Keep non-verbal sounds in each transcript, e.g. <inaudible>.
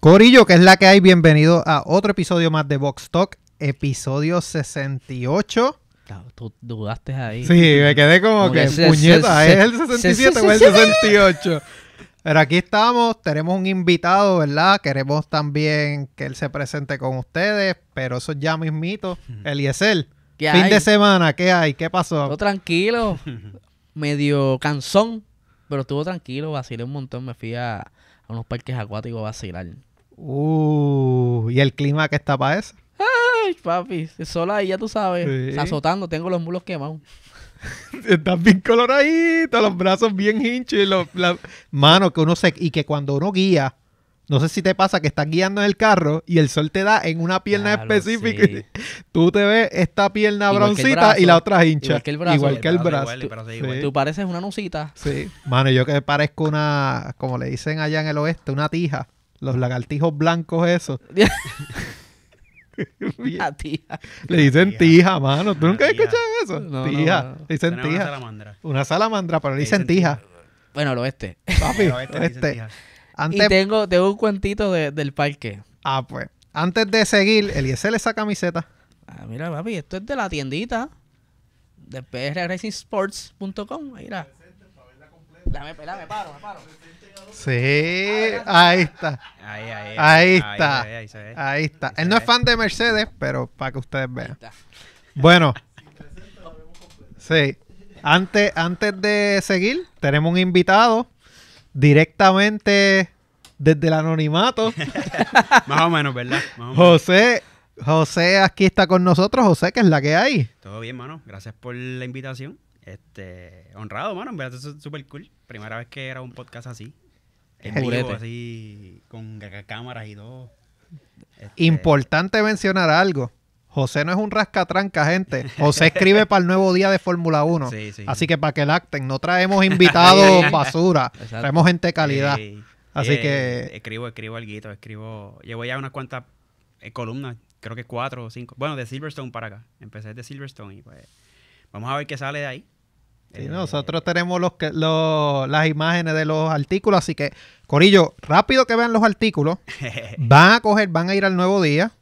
Corillo, que es la que hay, bienvenido a otro episodio más de Vox Talk, episodio 68. Claro, Tú dudaste ahí. Sí, me quedé como, Como que, que puñeta, ¿es el se- 67 se- o el se- 68? Pero aquí estamos, tenemos un invitado, ¿verdad? Queremos también que él se presente con ustedes, pero eso ya mismito. Eliezer, ¿Qué fin hay? de semana, ¿qué hay? ¿Qué pasó? Todo tranquilo, <laughs> medio cansón, pero estuvo tranquilo, vacilé un montón, me fui a, a unos parques acuáticos a vacilar. Uh, ¿y el clima que está para eso? Ay, papi, el sol ahí, ya tú sabes, Sí. azotando, tengo los mulos quemados. <laughs> Estás bien coloradito, los brazos bien hinchos y los, la- mano que uno se y que cuando uno guía, no sé si te pasa que estás guiando en el carro y el sol te da en una pierna específica. sí. <laughs> Tú te ves esta pierna Igual broncita y la otra hincha. igual que el brazo. Igual que el brazo igual, Sí. Tú pareces una nusita. Sí. Mano, yo que parezco una, como le dicen allá en el oeste, una tija. Los lagartijos blancos esos. <laughs> <laughs> Le dicen Tija. tija, mano. ¿Tú nunca has tija. escuchado eso? No, tija. no. Le dicen Tenemos una tija. salamandra. Una salamandra, pero le dicen tija. Bueno, el oeste. <laughs> Papi, Pero este le dicen este. tija. Antes Y tengo, tengo un cuentito de- del parque. Ah, pues. Antes de seguir, Eliezer esa camiseta. Ah, mira, papi, esto es de la tiendita de prracingsports.com. Mira. Dame, dame, paro, me paro. Sí, ahí está. Ahí, ahí, Ahí está. Ahí, está. Él no es fan de Mercedes, pero para que ustedes vean. Bueno. Sí. Antes, antes de seguir, tenemos un invitado directamente desde el anonimato. <laughs> Más o menos, ¿verdad? Más o menos. José, José aquí está con nosotros. José, que es la que hay. Todo bien, mano. Gracias por la invitación. Este, honrado, mano. En verdad, eso es súper cool. Primera vez que era un podcast así. En vivo, así, con cámaras y todo. Este, Importante mencionar algo. José no es un rascatranca, gente. José escribe para el nuevo día de Fórmula 1. Sí, sí. Así que para que lacten, no traemos invitados <laughs> basura, Exacto. traemos gente de calidad. Sí. Así Eh, que- Escribo, escribo algo, escribo... Llevo ya unas cuantas eh, columnas, creo que cuatro o cinco. Bueno, de Silverstone para acá. Empecé de Silverstone y pues... Vamos a ver qué sale de ahí. Sí, Eh, nosotros tenemos los que, los- las imágenes de los artículos, así que, Corillo, rápido que vean los artículos, <laughs> van a coger, van a ir al nuevo día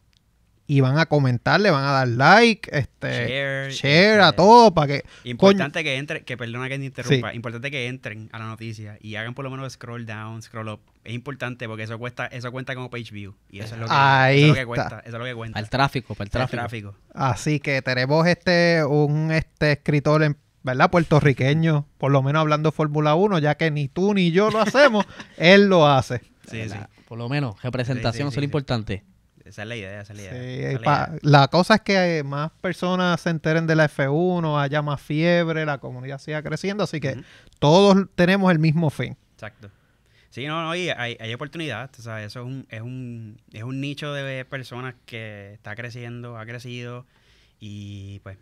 y van a comentar, le van a dar like, este, Share, share, a este, todo para que Importante que entren, que perdona que te interrumpa, Sí. importante que entren a la noticia y hagan por lo menos scroll down, scroll up. Es importante porque eso cuesta, eso cuenta como page view. Y eso es lo que, Ahí eso es lo que cuenta. Eso es lo que cuenta. Para el tráfico, para el El tráfico. tráfico. Así que tenemos este un este escritor en ¿verdad? puertorriqueño, por lo menos hablando Fórmula 1, ya que ni tú ni yo lo hacemos, <laughs> él lo hace. Sí, sí. Por lo menos, representación, Sí, sí, eso es importante. Esa es la idea, esa es la idea. Es la pa- idea. la cosa es que más personas se enteren de la F1, haya más fiebre, la comunidad siga creciendo, así que todos tenemos el mismo fin. Exacto. Sí, no, no, y hay, hay oportunidad. O sea, eso es un, es un, es un nicho de personas que está creciendo, ha crecido y pues,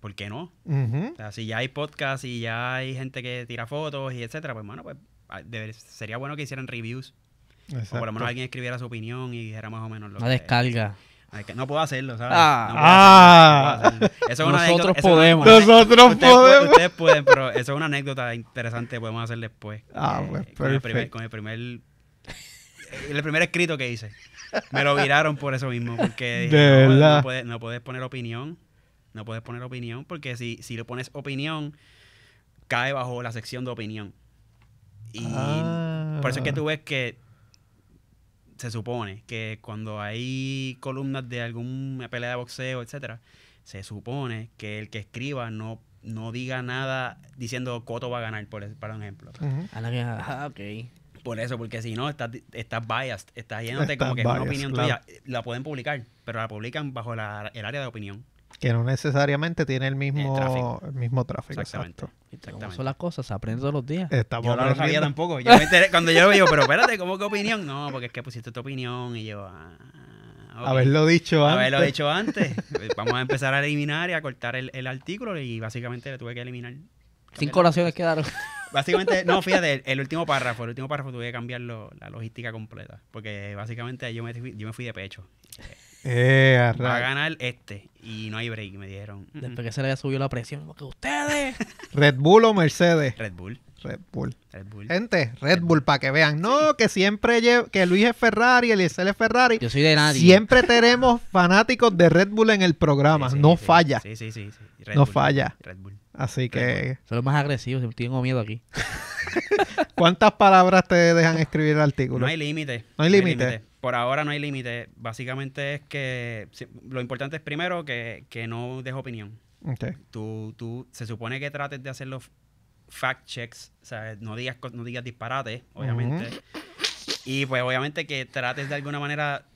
¿por qué no? Ujú. O sea, si ya hay podcast y ya hay gente que tira fotos y etcétera, pues bueno, pues ah, deber- sería bueno que hicieran reviews. O por lo menos alguien escribiera su opinión y dijera más o menos lo Una que... descarga. No puedo hacerlo, ¿sabes? Ah. No puedo Ah. hacerlo, no puedo hacerlo. Eso es una Nosotros anécdota- eso es una- podemos. Nosotros ustedes, podemos. ustedes pueden, pero eso es una anécdota interesante que podemos hacer después. Ah, Eh, pues, con, el primer, con el primer el primer escrito que hice. Me lo viraron por eso mismo, porque <laughs> dije, De no, verdad. No, puedes, no puedes poner opinión, no puedes poner opinión, porque si, si le pones opinión, cae bajo la sección de opinión. Y Ah. por eso es que tú ves que se supone que cuando hay columnas de alguna pelea de boxeo, etcétera, se supone que el que escriba no, no diga nada diciendo Coto va a ganar, por, para un ejemplo. La que- ah, ok. Por eso, porque si no, estás, estás biased, estás yéndote como que es una opinión claro. tuya. La pueden publicar, pero la publican bajo la- el área de opinión. Que no necesariamente tiene el mismo, El tráfico. el mismo tráfico. Exactamente. Exacto. ¿Viste cómo Exactamente. son las cosas? Se aprende todos los días. Estamos Yo no lo sabía tampoco. Yo me enteré- cuando yo lo veo, pero espérate, ¿cómo que opinión? No, porque es que pusiste tu opinión y yo... ah, ok. Haberlo dicho antes. Haberlo hecho antes. Vamos a empezar a eliminar y a cortar el, el artículo y básicamente le tuve que eliminar. Cinco oraciones quedaron. Básicamente, no, fíjate, el, el último párrafo, el último párrafo tuve que cambiarlo, la logística completa. Porque básicamente yo me, fui- yo me fui de pecho. Eh, Va a ganar este. Y no hay break, me dijeron. "Mm, Después que se le había subido la presión. Porque ustedes. <laughs> Red Bull o Mercedes. Red Bull. Red Bull. Red Bull. Gente, Red Bull, para que vean. No, que siempre lle- que Luis es Ferrari, Eliezer es Ferrari. Yo soy de nadie. Siempre tenemos fanáticos de Red Bull en el programa. Sí, sí, no sí. falla. Sí, sí, sí. sí. Red No Bull. falla. Red Bull. Así que, Son los más agresivos. Tengo miedo aquí. <laughs> ¿cuántas palabras te dejan escribir el artículo? No hay límite. No hay límite. Por ahora no hay límite. Básicamente es que si- lo importante es primero que, que no des opinión. Ok. Tú, tú, se supone que trates de hacer los fact checks, o sea, no digas, co- no digas disparates, obviamente. Y pues obviamente que trates de alguna manera...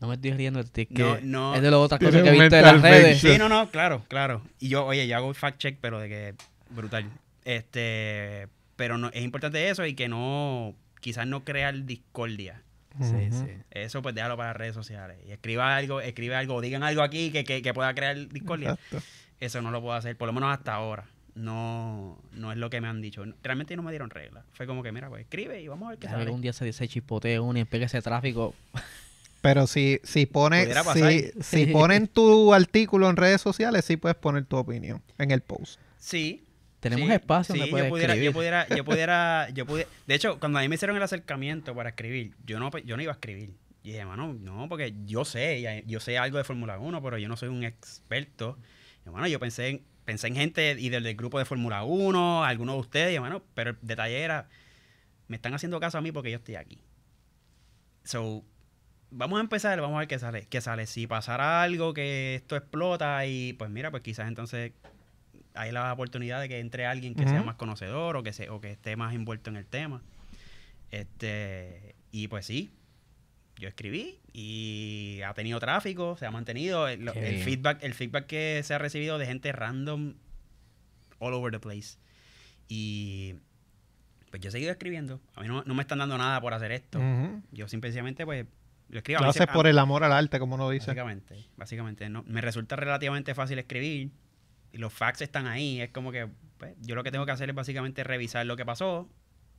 No me estoy riendo de ti. es que No, no. Es de las otras cosas que he visto en las redes. Sí, no, no, claro, claro. Y yo, oye, yo hago fact check, pero de que brutal. Este, pero no, es importante eso y que no, quizás no crear discordia. Sí, sí. Eso pues déjalo para las redes sociales. Y escriba algo, escribe algo, digan algo aquí que, que, que pueda crear discordia. Exacto. Eso no lo puedo hacer, por lo menos hasta ahora. No, no es lo que me han dicho. Realmente no me dieron reglas. Fue como que, mira, pues escribe y vamos a ver qué sale. un día se, se chispotee uno y empegue ese tráfico. <laughs> Pero si, si pones, si, si ponen <laughs> tu artículo en redes sociales, sí puedes poner tu opinión en el post. Sí. Tenemos sí, espacio sí, donde yo pudiera, escribir. yo pudiera, yo pudiera, yo <laughs> pudiera, de hecho, cuando a mí me hicieron el acercamiento para escribir, yo no, yo no iba a escribir. Y dije, mano, no, porque yo sé, yo sé algo de Fórmula 1, pero yo no soy un experto. Y, yo pensé en, pensé en gente y del, del grupo de Fórmula 1, algunos de ustedes, y bueno, pero el detalle era, me están haciendo caso a mí porque yo estoy aquí. So, vamos a empezar, vamos a ver qué sale. Qué sale. Si pasara algo que esto explota y pues mira, pues quizás entonces hay la oportunidad de que entre alguien que sea Ujú. más conocedor o que se, o que esté más envuelto en el tema. Este, y pues sí, yo escribí y ha tenido tráfico, se ha mantenido. El, el feedback, el feedback que se ha recibido de gente random all over the place. Y pues yo he seguido escribiendo. A mí no, no me están dando nada por hacer esto. Ujú. Yo simplemente pues lo escribo. Lo haces por el amor al arte, como uno dice. Básicamente, básicamente. No, me resulta relativamente fácil escribir y los facts están ahí. Es como que pues, yo lo que tengo que hacer es básicamente revisar lo que pasó,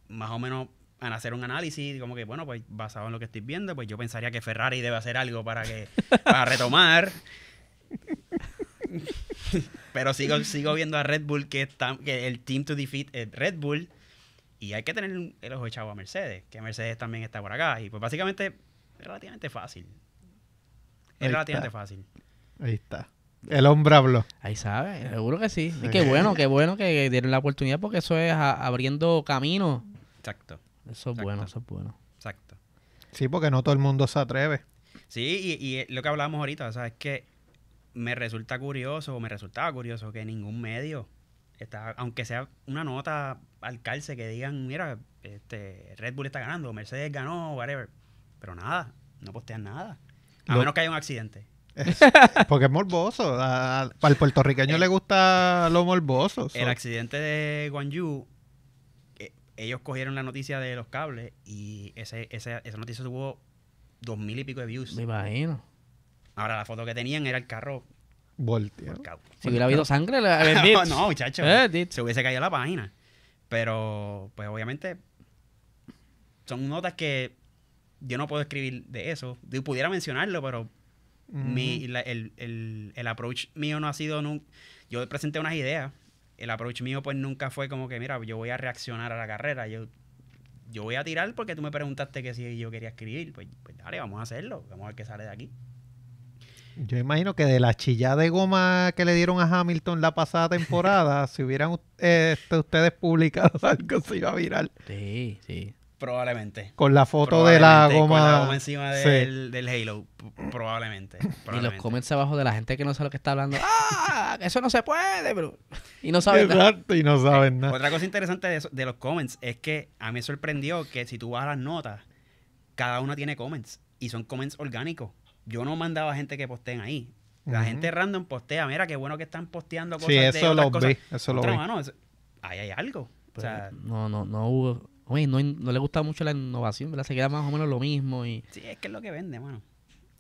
más o menos an- hacer un análisis, como que, bueno, pues basado en lo que estoy viendo, pues yo pensaría que Ferrari debe hacer algo para que <laughs> para retomar. Pero sigo, sigo viendo a Red Bull que está que el team to defeat es Red Bull y hay que tener el ojo echado a Mercedes, que Mercedes también está por acá. Y pues básicamente es relativamente fácil. Es Ahí relativamente está. fácil. Ahí está. El hombre habló. Ahí sabe, seguro que sí. Sí. Y qué bueno, qué bueno que dieron la oportunidad porque eso es a- abriendo camino. Exacto, Eso es Exacto. bueno, eso es bueno. exacto. Sí, porque no todo el mundo se atreve. Sí, y, y lo que hablábamos ahorita, o sea, es que me resulta curioso, o me resultaba curioso que ningún medio, está, aunque sea una nota al calce que digan, mira, este, Red Bull está ganando, Mercedes ganó, whatever. Pero nada, no postean nada. A Lo- menos que haya un accidente. Es- <laughs> porque es morboso. A- al puertorriqueño le gusta lo morboso. so- El accidente de Guangzhou, eh, ellos cogieron la noticia de los cables y ese, ese- esa noticia tuvo dos mil y pico de views. Me imagino. Ahora, la foto que tenían era el carro volteado. volcado. Si hubiera habido sangre, la, el <laughs> no, no, muchacho. Eh, se hubiese caído la página. Pero, pues obviamente, son notas que yo no puedo escribir de eso. Yo pudiera mencionarlo, pero mi, la- el, el, el approach mío no ha sido... nun- yo presenté unas ideas. El approach mío, pues, nunca fue como que, mira, yo voy a reaccionar a la carrera. Yo, yo voy a tirar porque tú me preguntaste que si yo quería escribir. Pues, pues dale, vamos a hacerlo. Vamos a ver qué sale de aquí. Yo imagino que de la chillada de goma que le dieron a Hamilton la pasada <laughs> temporada, si hubieran eh, este, ustedes publicado <laughs> algo, se iba a viral. Sí, sí. Probablemente. Con la foto de la goma. Con la goma encima Sí. del, del Halo. Probablemente. Y los comments abajo de la gente que no sabe lo que está hablando. <laughs> ¡Ah! Eso no se puede, bro. Y no saben nada. Y no saben nada. Otra cosa interesante de, eso- de los comments es que a mí me sorprendió que si tú vas a las notas, cada una tiene comments y son comments orgánicos. Yo no mandaba gente que posteen ahí. La gente random postea, mira qué bueno que están posteando cosas Sí, de eso otras lo cosas. vi, eso lo vi. mano, eso- ahí hay algo. O Pues, sea, no, no, no hubo. Oye, no, no le gusta mucho la innovación, ¿verdad? Se queda más o menos lo mismo y. sí, es que es lo que vende, mano.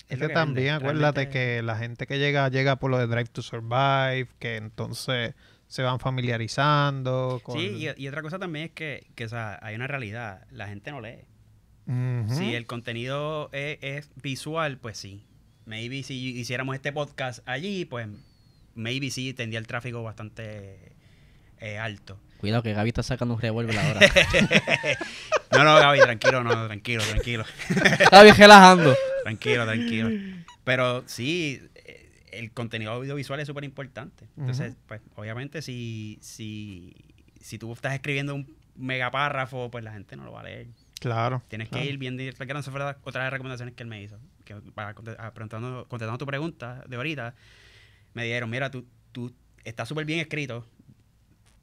Es que también acuérdate Realmente- que la gente que llega, llega por lo de Drive to Survive, que entonces se van familiarizando. Con... Sí, y, y otra cosa también es que, que, o sea, hay una realidad. La gente no lee. Si el contenido es, es visual, pues sí. Maybe si hiciéramos este podcast allí, pues maybe sí tendría el tráfico bastante eh, alto. Cuidado que Gaby está sacando un revólver ahora. <laughs> No, no, Gaby, tranquilo, no, tranquilo, tranquilo. <laughs> Gaby relajando. Tranquilo, tranquilo. Pero sí, eh, el contenido audiovisual es súper importante. Entonces, pues, obviamente, si, si, si tú estás escribiendo un megapárrafo, pues la gente no lo va a leer. Claro. Tienes claro. que ir bien directo. Que fueron otras de las recomendaciones que él me hizo. Que para conte- ah, contestando tu pregunta de ahorita, me dijeron, mira, tú, tú estás súper bien escrito,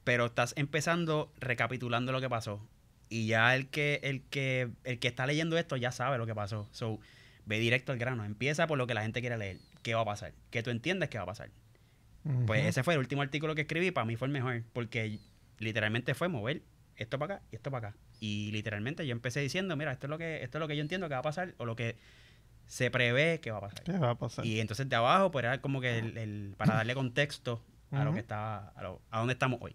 pero estás empezando recapitulando lo que pasó. Y ya el que, el que, el que está leyendo esto ya sabe lo que pasó. So, ve directo al grano. Empieza por lo que la gente quiere leer. ¿Qué va a pasar? Que tú entiendas qué va a pasar. Pues ese fue el último artículo que escribí. Para mí fue el mejor. Porque literalmente fue mover esto para acá y esto para acá. Y literalmente yo empecé diciendo, mira, esto es lo que, esto es lo que yo entiendo que va a pasar o lo que se prevé que va a pasar. ¿Qué va a pasar? Y entonces de abajo, pues era como que el, el- para darle contexto a lo que está, a, lo- a dónde estamos hoy,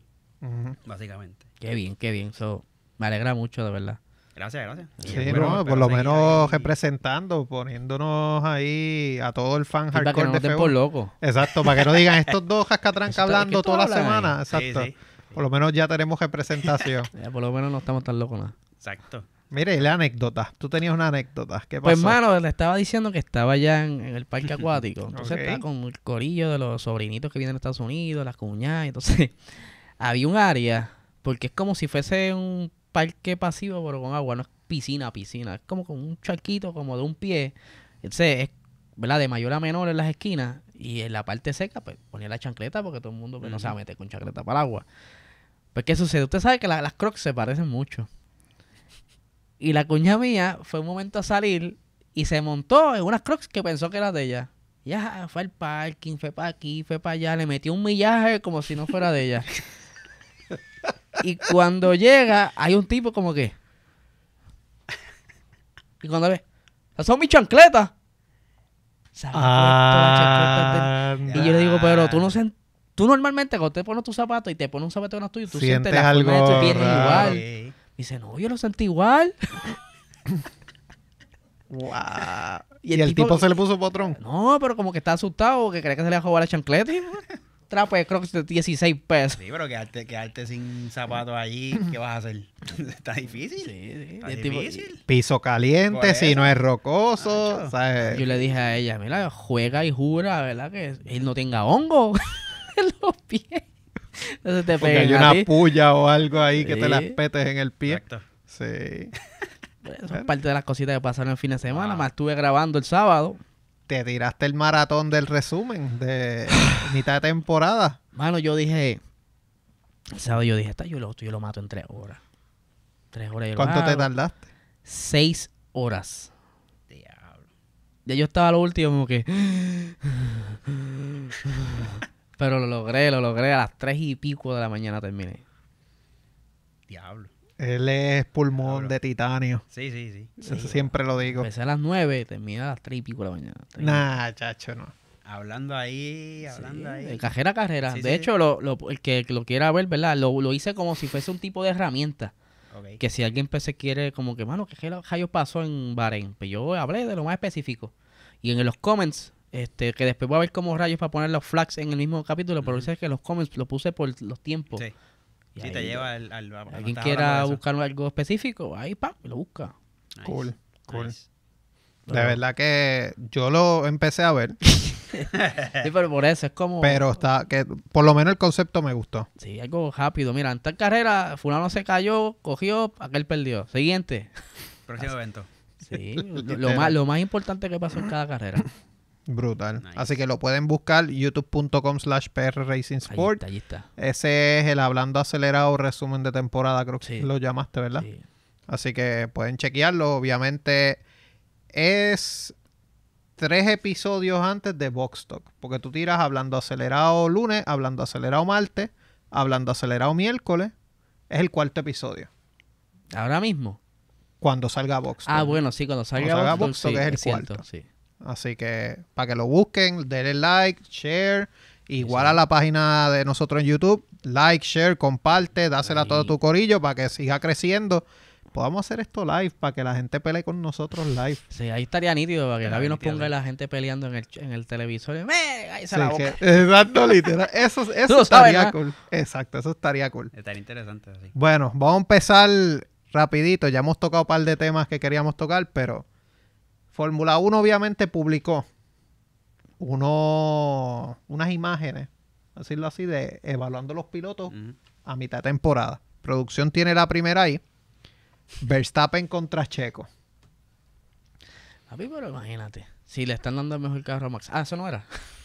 Básicamente. Qué bien, qué bien. So, me alegra mucho, de verdad. Gracias, gracias. Sí, no, por lo menos ahí. representando, poniéndonos ahí a todo el fan Sí, para que hardcore no de nos den F1. por loco. Exacto, para que no digan estos dos cascatrancas Esto- hablando ¿qué tú toda la semana. Sí, Exacto. sí, Por lo menos ya tenemos representación. <laughs> Ya, por lo menos no estamos tan locos nada. exacto. Mire, y la anécdota. Tú tenías una anécdota. ¿Qué pasó? Pues, hermano, le estaba diciendo que estaba allá en, en el parque <laughs> acuático. Entonces Ok. estaba con el corillo de los sobrinitos que vienen de Estados Unidos, las cuñadas. Entonces, había un área, porque es como si fuese un parque pasivo, pero con agua. No es piscina, piscina. Es como con un charquito, como de un pie. Entonces, es, ¿verdad? De mayor a menor en las esquinas. Y en la parte seca, pues ponía la chancleta, porque todo el mundo pues, no se va a Ujú. meter con chancleta para el agua. Pues, ¿qué sucede? Usted sabe que la- las crocs se parecen mucho. Y la cuña mía fue un momento a salir y se montó en unas crocs que pensó que era de ella. Ya fue al parking, fue para aquí, fue para allá, le metió un millaje como si no fuera de ella. <laughs> y cuando llega, hay un tipo como que. Y cuando ve, "Esas son mis chancletas. Se había puesto las chancletas de- Anda. Y yo le digo, pero tú no sen- Tú normalmente cuando te pones tus zapatos y te pones un zapato en los tuyos, tú sientes, Sientes la forma de algo tu pie raro. igual. Sí. Dice, no, yo lo sentí igual. <laughs> Guau. Y Y el el, tipo- tipo... se le puso potrón. No, pero como que está asustado, que cree que se le va a jugar la chancleta. Y, trapo de crocs de 16 pesos. Sí, pero quedarte, quedarte sin zapatos allí, ¿qué vas a hacer? <laughs> Está difícil. Sí, sí. Está El tipo- difícil. Piso caliente, si no es rocoso. Macho. ¿sabes? Yo le dije a ella, mira, juega y jura, ¿verdad? Que él no tenga hongo <laughs> en los pies. Entonces te Porque hay una ti. puya o algo ahí que te Sí. las petes en el pie. Exacto. Sí. Eso es parte de las cositas que pasaron el fin de semana. Wow. Más estuve grabando el sábado. Te tiraste el maratón del resumen de <sighs> mitad de temporada. Mano, yo dije, el sábado yo dije, está yo lo, yo lo mato en tres horas. Tres horas yo lo ¿Cuánto te tardaste? Seis horas. Diablo. Ya yo estaba lo último como que... <laughs> Pero lo logré, lo logré. A las tres y pico de la mañana terminé. Diablo. Él es pulmón Cabrón. de titanio. Sí, sí, sí. Eso siempre lo digo. Empecé a las nueve y terminé a las tres y pico de la mañana. Nah, chacho, no. Hablando ahí, hablando Sí, ahí. de cajera a carrera. Sí, de sí. hecho, lo, lo- el que, lo quiera ver, ¿verdad? Lo, lo hice como si fuese un tipo de herramienta. Ok. Que si alguien pues, se quiere, como que, mano, ¿qué rayos pasó en Bahrein? Pues yo hablé de lo más específico. Y en los comments, este, que después voy a ver cómo rayos para poner los flags en el mismo capítulo, pero dice que los comments lo puse por los tiempos. Sí, Y sí ahí, te lleva al... al, a- cuando Alguien quiera buscar algo específico, ahí, pa, lo busca. Nice, Cool, cool. nice. De verdad que yo lo empecé a ver, <laughs> Sí, pero por eso es como... pero está que por lo menos el concepto me gustó. Sí, algo rápido. Mira, en tal carrera, fulano se cayó, cogió, aquel perdió. Siguiente. Próximo <laughs> evento. Sí, <laughs> lo, más, lo más importante que pasó en cada carrera. Brutal. Nice. Así que lo pueden buscar youtube.com slash PR Racing Ahí Sport. está, ahí está. Ese es el hablando acelerado resumen de temporada, creo que Sí. lo llamaste, ¿verdad? Sí. Así que pueden chequearlo. Obviamente es tres episodios antes de Box Talk. Porque tú tiras hablando acelerado lunes, hablando acelerado martes, hablando acelerado miércoles. Es el cuarto episodio. Ahora mismo. Cuando salga Box Talk. Ah, bueno, sí, cuando salga, salga Box Talk, Box Talk sí, es el cuarto. sí. Así que para que lo busquen, denle like, share. Igual Sí. a la página de nosotros en YouTube. like, share, comparte, dásela a todo Ahí. tu corillo para que siga creciendo. Podamos hacer esto live para que la gente pelee con nosotros live. Sí, ahí estaría nítido para que Gaby nos ponga la gente peleando en el, en el televisor. ¡Me! cállese Sí, la boca! que- <laughs> exacto, literal. Eso, <laughs> eso sabes, estaría ¿no? cool. Exacto, eso estaría cool. Estaría interesante así. Bueno, vamos a empezar rapidito. Ya hemos tocado un par de temas que queríamos tocar, pero Fórmula 1 obviamente publicó uno, unas imágenes, decirlo así, de evaluando los pilotos a mitad de temporada. Producción tiene la primera ahí. Verstappen contra Checo. Papi, pero imagínate. Si le están dando el mejor carro a Max. Ah, eso no era. <laughs>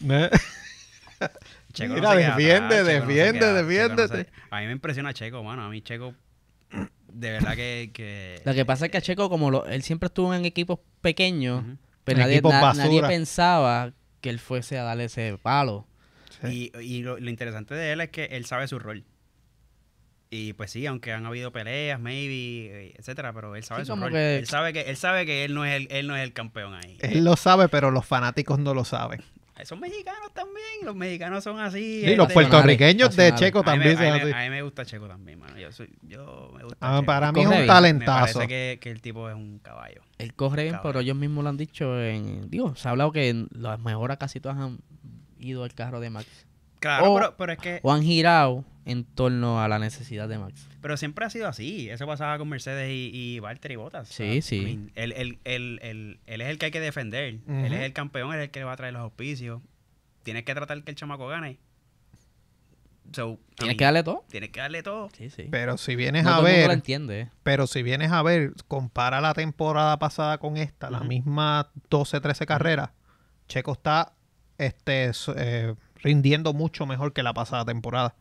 Checo Mira, se queda defiende, atrás, Checo no se defiende, queda- defiéndete. Checo no se- A mí me impresiona Checo, mano. A mí Checo, de verdad que... que Lo que pasa es que a Checo, como lo- él siempre estuvo en equipos pequeños, pero En nadie, equipos na- basura. nadie pensaba que él fuese a darle ese palo. Sí. Y, y lo, lo interesante de él es que él sabe su rol. Y pues sí, aunque han habido peleas, maybe, eh, etcétera, pero él sabe Sí, su rol. que- Él sabe que él sabe que él no es el, él no es el campeón ahí. Él lo sabe, pero los fanáticos no lo saben. Son mexicanos también, los mexicanos son así. Y los este, puertorriqueños de. Checo a mí, me, también a, mí son me, así. a mí me gusta Checo también, mano. Yo, soy, yo me gusta Ah, Checo. para mí es un bien. Me talentazo. parece que, que el tipo es un caballo. Él corre bien, pero ellos mismos lo han dicho en... Digo, se ha hablado que en las mejoras casi todas han ido al carro de Max. Claro, O- pero, pero es que O han girado en torno a la necesidad de Max. pero siempre ha sido así. Eso pasaba con Mercedes y, y Valtteri Bottas. Sí, sí. I mean, él, él- él- él- él es el que hay que defender. Él es el campeón, él es el que le va a traer los auspicios. Tienes que tratar que el chamaco gane. So, Tienes que darle todo. Tienes que darle todo. Sí, sí. Pero si vienes no a todo el mundo lo ver, entiende. ¿eh? pero si vienes a ver, compara la temporada pasada con esta, la Ujú. misma 12, 13 carreras, Checo está este, eh, rindiendo mucho mejor que la pasada temporada.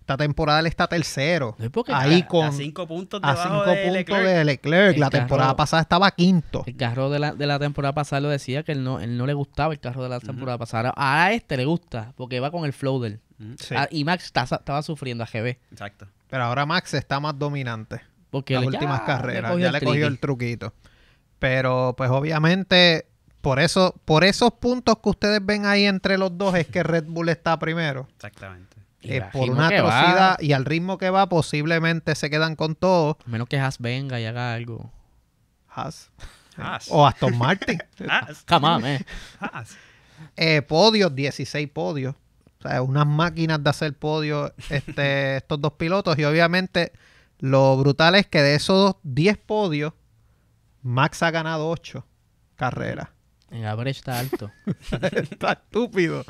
Esta temporada él está tercero. No es porque Ahí ca- con A cinco puntos a cinco de puntos Leclerc. de Leclerc. El La temporada pasada estaba quinto. El carro de la, de la temporada pasada lo decía que él no, él no le gustaba el carro de la temporada pasada. A este le gusta porque va con el flow del. Sí. Ah, y Max está- estaba sufriendo a GB. Exacto. Pero ahora Max está más dominante. Porque las últimas ya carreras. cogió ya el le cogió el truquito. Pero pues obviamente por eso, por esos puntos que ustedes ven ahí entre los dos es que Red Bull está primero. Exactamente. Eh, por una va, atrocidad y al ritmo que va posiblemente se quedan con todo. a menos que Haas venga y haga algo. Haas. Haas. O Aston Martin. <laughs> Haas. <laughs> Come on, man. Haas. Eh, podios, 16 podios. O sea, unas máquinas de hacer podios este, <laughs> estos dos pilotos. Y obviamente lo brutal es que de esos 10 podios, Max ha ganado 8 carreras. En average está alto. <laughs> Está estúpido.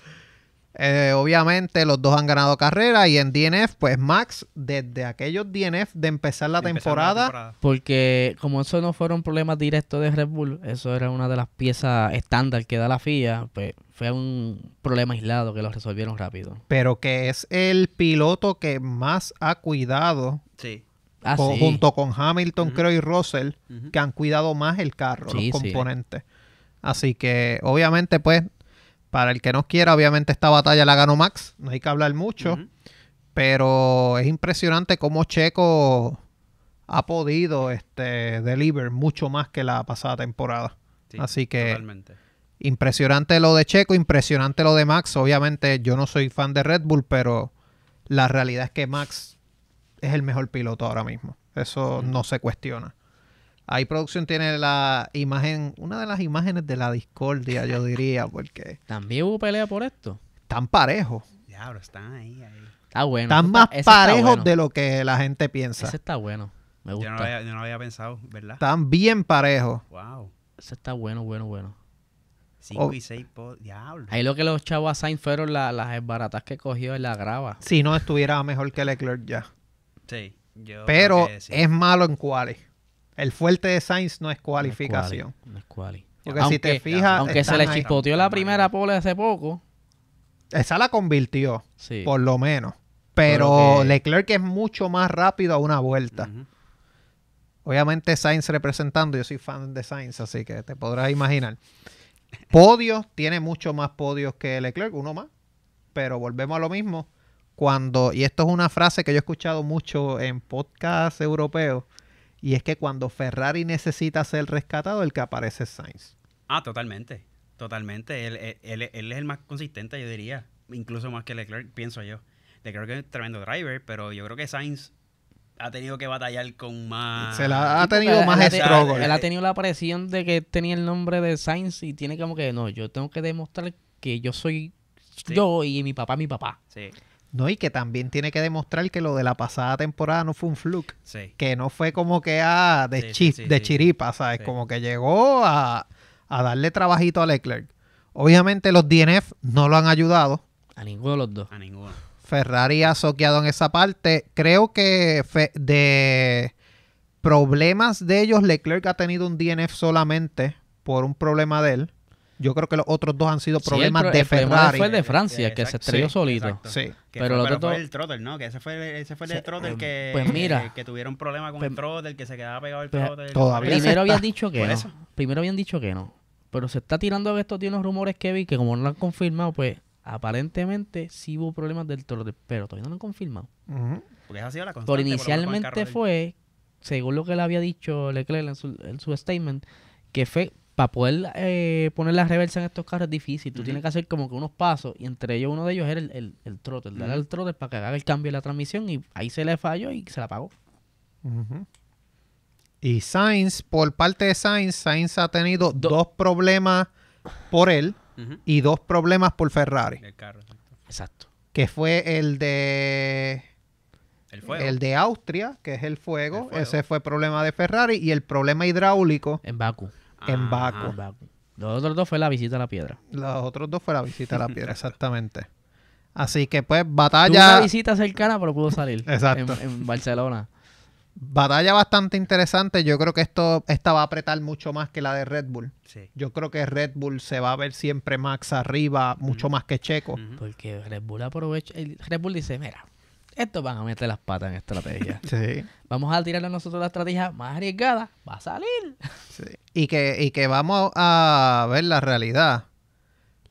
Eh, obviamente los dos han ganado carreras y en DNF, pues Max, desde aquellos DNF de empezar la temporada, Porque como eso no fueron problemas directos de Red Bull, eso era una de las piezas estándar que da la FIA, pues fue un problema aislado que lo resolvieron rápido. pero que es el piloto que más ha cuidado, Sí. Ah, sí. junto con Hamilton, Ujú. creo, y Russell, que han cuidado más el carro, Sí, los sí. Así que, obviamente, pues, para el que no quiera, obviamente esta batalla la ganó Max, no hay que hablar mucho. Pero es impresionante cómo Checo ha podido este deliver mucho más que la pasada temporada. Sí, Así que Totalmente. impresionante lo de Checo, impresionante lo de Max. Obviamente yo no soy fan de Red Bull, pero la realidad es que Max es el mejor piloto ahora mismo. Eso no se cuestiona. Ahí producción tiene la imagen, una de las imágenes de la discordia, yo <laughs> diría, porque También hubo pelea por esto. están parejos. Diablo, están ahí, ahí. Está bueno. Están más está- ese está parejos bueno. de lo que la gente piensa. Ese está bueno. Me Yo gusta. no, lo había, yo no lo había pensado, ¿verdad? Están bien parejos. Wow. Ese está bueno, bueno, bueno. Cinco Oh. y seis po- Diablo. Ahí lo que los chavos a Sainz fueron la- las baratas que cogió en la grava. Si no estuviera mejor que Leclerc ya. Sí. Yo Pero creo que sí. es malo en quali. El fuerte de Sainz no es cualificación. No es quali. Porque Aunque- si te fijas, Aunque se le chispoteó la primera pole hace poco. esa la convirtió, Sí. por lo menos. Pero que- Leclerc es mucho más rápido a una vuelta. Obviamente Sainz representando, yo soy fan de Sainz, así que te podrás imaginar. Podios, tiene mucho más podios que Leclerc, uno más. Pero volvemos a lo mismo. Cuando, y esto es una frase que yo he escuchado mucho en podcasts europeos, y es que cuando Ferrari necesita ser rescatado, el que aparece es Sainz. Ah, totalmente. Totalmente. Él, él- él- él es el más consistente, yo diría. Incluso más que Leclerc, pienso yo. Leclerc es tremendo driver, pero yo creo que Sainz ha tenido que batallar con más... Se la ha tenido más él ha tenido- struggle. Él ha tenido la presión de que tenía el nombre de Sainz y tiene como que, no, yo tengo que demostrar que yo soy Sí. yo y mi papá mi papá. Sí, No, y que también tiene que demostrar que lo de la pasada temporada no fue un fluke. sí. Que no fue como que ah, de, Sí, chi- sí, sí, de sí. chiripa, ¿sabes? Sí. Como que llegó a, a darle trabajito a Leclerc. Obviamente los DNF no lo han ayudado. A ninguno de los dos. A ninguno. Ferrari ha soqueado en esa parte. Creo que fe- de problemas de ellos, Leclerc ha tenido un DNF solamente por un problema de él. Yo creo que los otros dos han sido Sí, el problemas pro- de el problema Ferrari. fue el de Francia, que se estrelló Sí, solito. exacto. Sí. Que Pero fue, los pero fue el Trotter, ¿no? Que ese fue, ese fue el Sí, del Trotter eh, que, pues mira. que, que tuvieron problemas con Pues- el Trotter, que se quedaba pegado al Pues, Trotter. todavía se Primero habían dicho que no. Primero habían dicho que no. Pero se está tirando de estos tiene unos rumores que vi que como no lo han confirmado, pues aparentemente sí hubo problemas del Trotter, pero todavía no lo han confirmado. Porque esa ha sido la constante. Pero lo el inicialmente fue, según lo que le había dicho Leclerc en su, en su statement, que fue para poder eh, poner la reversa en estos carros es difícil. Tú tienes que hacer como que unos pasos y entre ellos uno de ellos era el, el, el throttle. Darle Ujú. al throttle para que haga el cambio de la transmisión y ahí se le falló y se la apagó. Ujú. Y Sainz, por parte de Sainz, Sainz ha tenido Do- dos problemas por él y dos problemas por Ferrari. Del carro, exacto. Exacto. Que fue el de El fuego. el de Austria, que es el fuego. El fuego. Ese fue problema de Ferrari. Y el problema hidráulico, En Baku. En. Baku. En Baku. Los otros dos fue la visita a la piedra. los otros dos fue la visita a la piedra, <laughs> exactamente. Así que pues Tuvo batalla, una visita cercana, pero pudo salir. Exacto. En, en Barcelona. batalla bastante interesante. Yo creo que esto esta va a apretar mucho más que la de Red Bull. Sí. Yo creo que Red Bull se va a ver siempre Max arriba, mucho más que Checo. Porque Red Bull aprovecha. el Red Bull dice: Mira, estos van a meter las patas en estrategia. <laughs> Sí, Vamos a tirarle a nosotros la estrategia más arriesgada. Va a salir. sí. Y que, y que vamos a ver la realidad.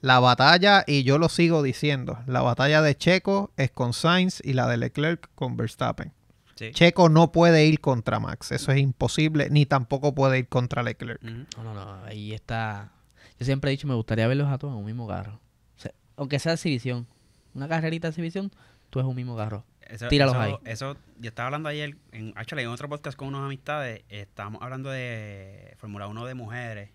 La batalla, y yo lo sigo diciendo, la batalla de Checo es con Sainz y la de Leclerc con Verstappen. Sí. Checo no puede ir contra Max, eso es imposible, ni tampoco puede ir contra Leclerc. No, no, no. Ahí está. Yo siempre he dicho: Me gustaría verlos a todos en un mismo carro. O sea, aunque sea exhibición. Una carrerita de exhibición, tú es un mismo carro. Eso, Tíralos eso, ahí. Eso, yo estaba hablando ayer, en, actually, en otro podcast con unos amistades, estábamos hablando de Fórmula 1 de mujeres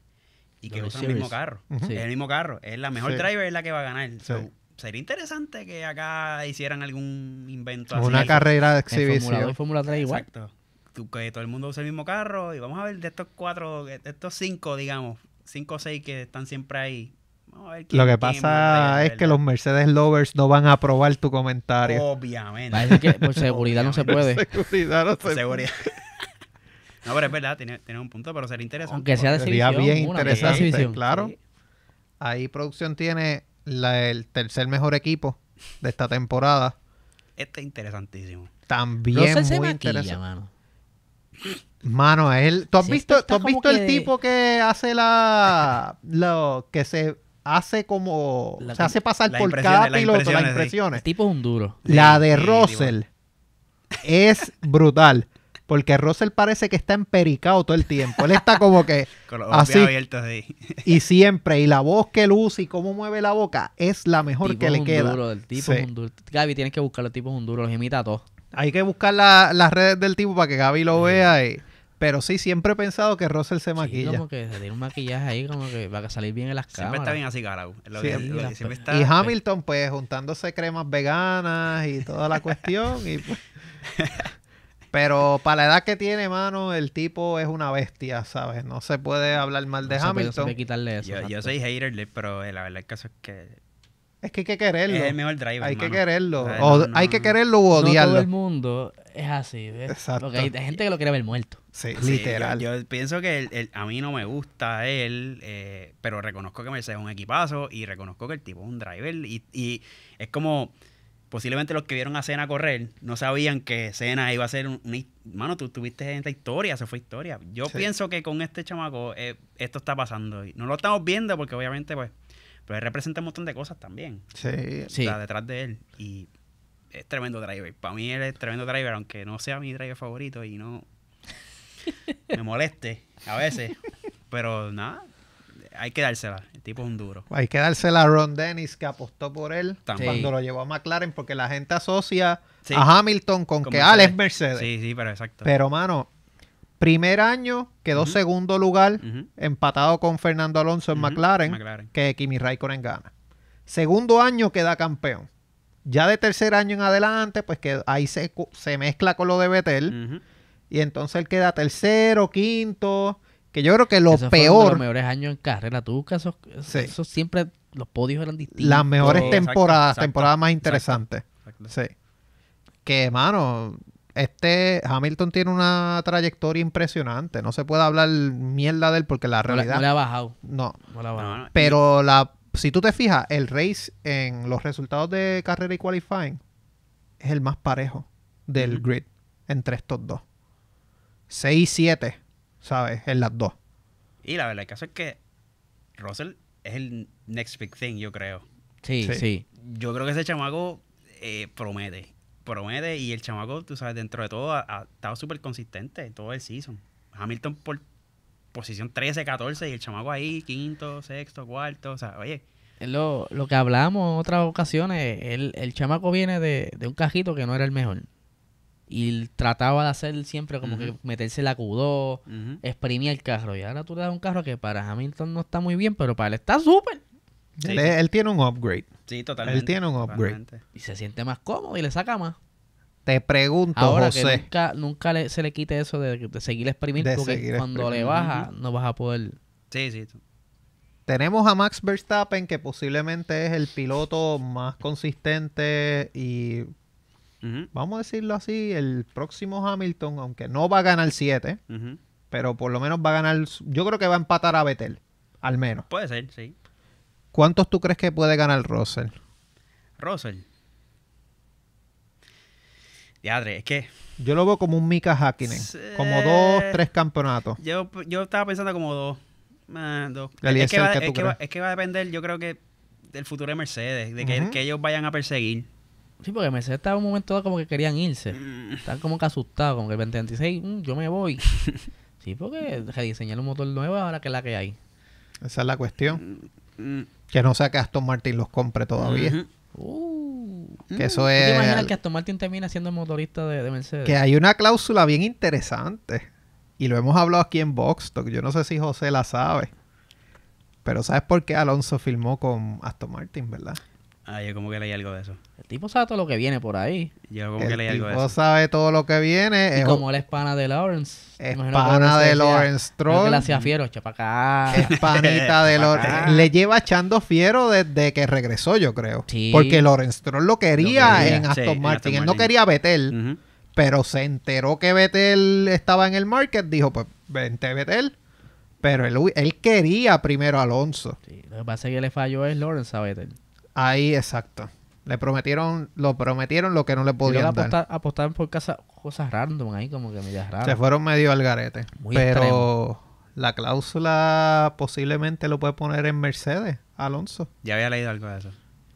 y que usan el mismo carro. Sí. Es el mismo carro. Es la mejor Sí. driver es la que va a ganar. Sí. So, sería interesante que acá hicieran algún invento así. Una carrera de En Fórmula 2 y exhibición. Fórmula 3 igual. Exacto. Tú, que todo el mundo usa el mismo carro y vamos a ver de estos cuatro, de estos cinco, digamos, cinco o seis que están siempre ahí. Vamos a ver quién- Lo que pasa es que los Mercedes lovers no van a aprobar tu comentario. Obviamente. Va a decir que <laughs> <laughs> por seguridad no se puede. Seguridad no Por se- seguridad. no, pero es verdad, tiene, tiene un punto, pero sería interesante. Aunque sea de Sería bien una, sea interesante, claro. Sí. Ahí producción tiene la- el tercer mejor equipo de esta temporada. Este es interesantísimo. También Russell se muy interesante. mano. Mano, él, ¿tú has visto, tú has visto el tipo que hace la, lo que se hace como, La se hace pasar por cada piloto, las impresiones. El tipo es un duro. La de sí, Russell es brutal. Porque Russell parece que está empericado todo el tiempo. Él está como que <laughs> Con los Así. abiertos ahí. y <laughs> siempre y la voz que luce y cómo mueve la boca es la mejor tipo que es le un queda. duro, el tipo Sí. es un duro. Gaby, tienes que buscarlo, el tipo es un duro, los imita a todos. Hay que buscar la- las redes del tipo para que Gaby lo vea. y- pero sí, siempre he pensado que Russell se Sí, maquilla. como que se tiene un maquillaje ahí, como que va a salir bien en las Siempre cámaras. está bien así, Sí, sí, siempre está- y Hamilton, pues, juntándose cremas veganas y toda la cuestión. y, pues, <laughs> Pero para la edad que tiene, mano, el tipo es una bestia, ¿sabes? No se puede hablar mal de No se puede- no se Hamilton. puede quitarle eso. Yo, yo soy hater, pero eh, la verdad el caso es que Es que hay que quererlo. es el mejor driver. hay que quererlo. O sea, O no, no, hay que quererlo o No todo odiarlo. el mundo es así, ¿ves? Exacto. Porque hay, hay gente que lo quiere ver muerto. Sí, Sí, literal. Yo, yo pienso que el- el- a mí no me gusta él, eh, pero reconozco que Mercedes es un equipazo y reconozco que el tipo es un driver. Y, y es como, posiblemente los que vieron a Cena correr no sabían que Cena iba a ser un... his- mano, tú tuviste en esta historia, eso fue historia. Yo Sí. pienso que con este chamaco eh, esto está pasando. Y no lo estamos viendo porque obviamente pues... Pero él representa un montón de cosas también. Sí. Sí. o sea, detrás de él. Y es tremendo driver. Para mí él es tremendo driver, aunque no sea mi driver favorito y no <laughs> me moleste a veces. Pero nada, hay que dársela. El tipo es un duro. Hay que dársela a Ron Dennis que apostó por él También. cuando lo llevó a McLaren porque la gente asocia Sí. a Hamilton con, Con que ah, él es Mercedes. Sí, sí, pero exacto. Pero, mano, primer año quedó segundo lugar, empatado con Fernando Alonso en. McLaren, McLaren. que Kimi Raikkonen gana. Segundo año queda campeón. Ya de tercer año en adelante, pues que ahí se, se mezcla con lo de Betel. Y entonces él queda tercero, quinto. Que yo creo que lo Esos fueron de peor, los mejores años en carrera. Tú buscas esos, esos, Sí. esos siempre, los podios eran distintos. las mejores Exacto, temporadas, temporadas más interesantes. Sí. Que, mano, este Hamilton tiene una trayectoria impresionante. No se puede hablar mierda de él porque la No, le- realidad. no le ha bajado. No. No le ha bajado. No, no, Pero la, si tú te fijas, el race en los resultados de carrera y qualifying es el más parejo del grid entre estos dos. 6 y 7, ¿sabes? En las dos. Y la verdad, el caso es que Russell es el next big thing, yo creo. Sí, Sí. sí. Yo creo que ese chamaco eh, promete. Promete y el chamaco, tú sabes, dentro de todo ha, ha estado súper consistente todo el season. Hamilton por posición 13, 14 y el chamaco ahí, quinto, sexto, cuarto. O sea, oye, lo, lo que hablábamos en otras ocasiones, el, el chamaco viene de, de un cajito que no era el mejor. Y trataba de hacer siempre como que meterse la Q2, ujú. exprimía el carro. Y ahora tú le das un carro que para Hamilton no está muy bien, pero para él está súper. Sí, él, sí. él tiene un upgrade. Sí, totalmente. Él tiene un upgrade. totalmente. Y se siente más cómodo y le saca más. Te pregunto, Ahora que José. nunca, nunca le- se le quite eso de, de seguir exprimir, De porque seguir cuando le baja no vas a poder... Sí, sí. Tenemos a Max Verstappen, que posiblemente es el piloto más consistente y, vamos a decirlo así, el próximo Hamilton, aunque no va a ganar 7, ujú. pero por lo menos va a ganar, yo creo que va a empatar a Vettel, al menos. Puede ser, sí. ¿Cuántos tú crees que puede ganar Russell? Russell. Diadre, es que Yo lo veo como un Mika Hakkinen, Sí. como dos, tres campeonatos. yo, yo estaba pensando como dos. Es que, va, ¿qué es, tú que va, crees? es que va a depender, yo creo que del futuro de Mercedes, de que, ellos vayan a perseguir. Sí, porque Mercedes estaba en un momento dado como que querían irse. Mm, Están como que asustados, como que el 2026, mm, yo me voy. <laughs> sí, porque rediseñar un motor nuevo ahora que es la que hay. Esa es la cuestión. mm, Que no sea que Aston Martin los compre todavía. Uh, Que eso ¿Tú te imaginas es... que Aston Martin termina siendo el motorista de, de Mercedes? Que hay una cláusula bien interesante. Y lo hemos hablado aquí en Box Talk. Yo no sé si José la sabe. Pero ¿sabes por qué Alonso filmó con Aston Martin, verdad? Ah, yo como que leí algo de eso. El tipo sabe todo lo que viene por ahí. Yo como que El leí algo de tipo eso. sabe todo lo que viene. Y Es, como él es pana de Lawrence. es imagino que pana Lawrence de Lawrence "Creo que Stroll. le hacía fiero, echa para acá. Es panita de Lawrence. Le lleva echando fiero desde que regresó, yo creo. Sí. Porque Lawrence Stroll lo quería, Lo quería, en sí, Aston en Martin. Aston Él no quería. Ujú. Pero se enteró que Vettel estaba en el market. Dijo, pues vente Vettel. Pero él, él quería primero a Alonso. Sí, lo que pasa es que le falló es Lawrence a Vettel. Ahí, exacto. Le prometieron, lo prometieron lo que no le podían dar. apostar, apostaban por casa, cosas random ahí, como que medias raras. Se fueron medio al garete. Muy Pero extremo. la cláusula posiblemente lo puede poner en Mercedes, Alonso. Ya había leído algo de eso.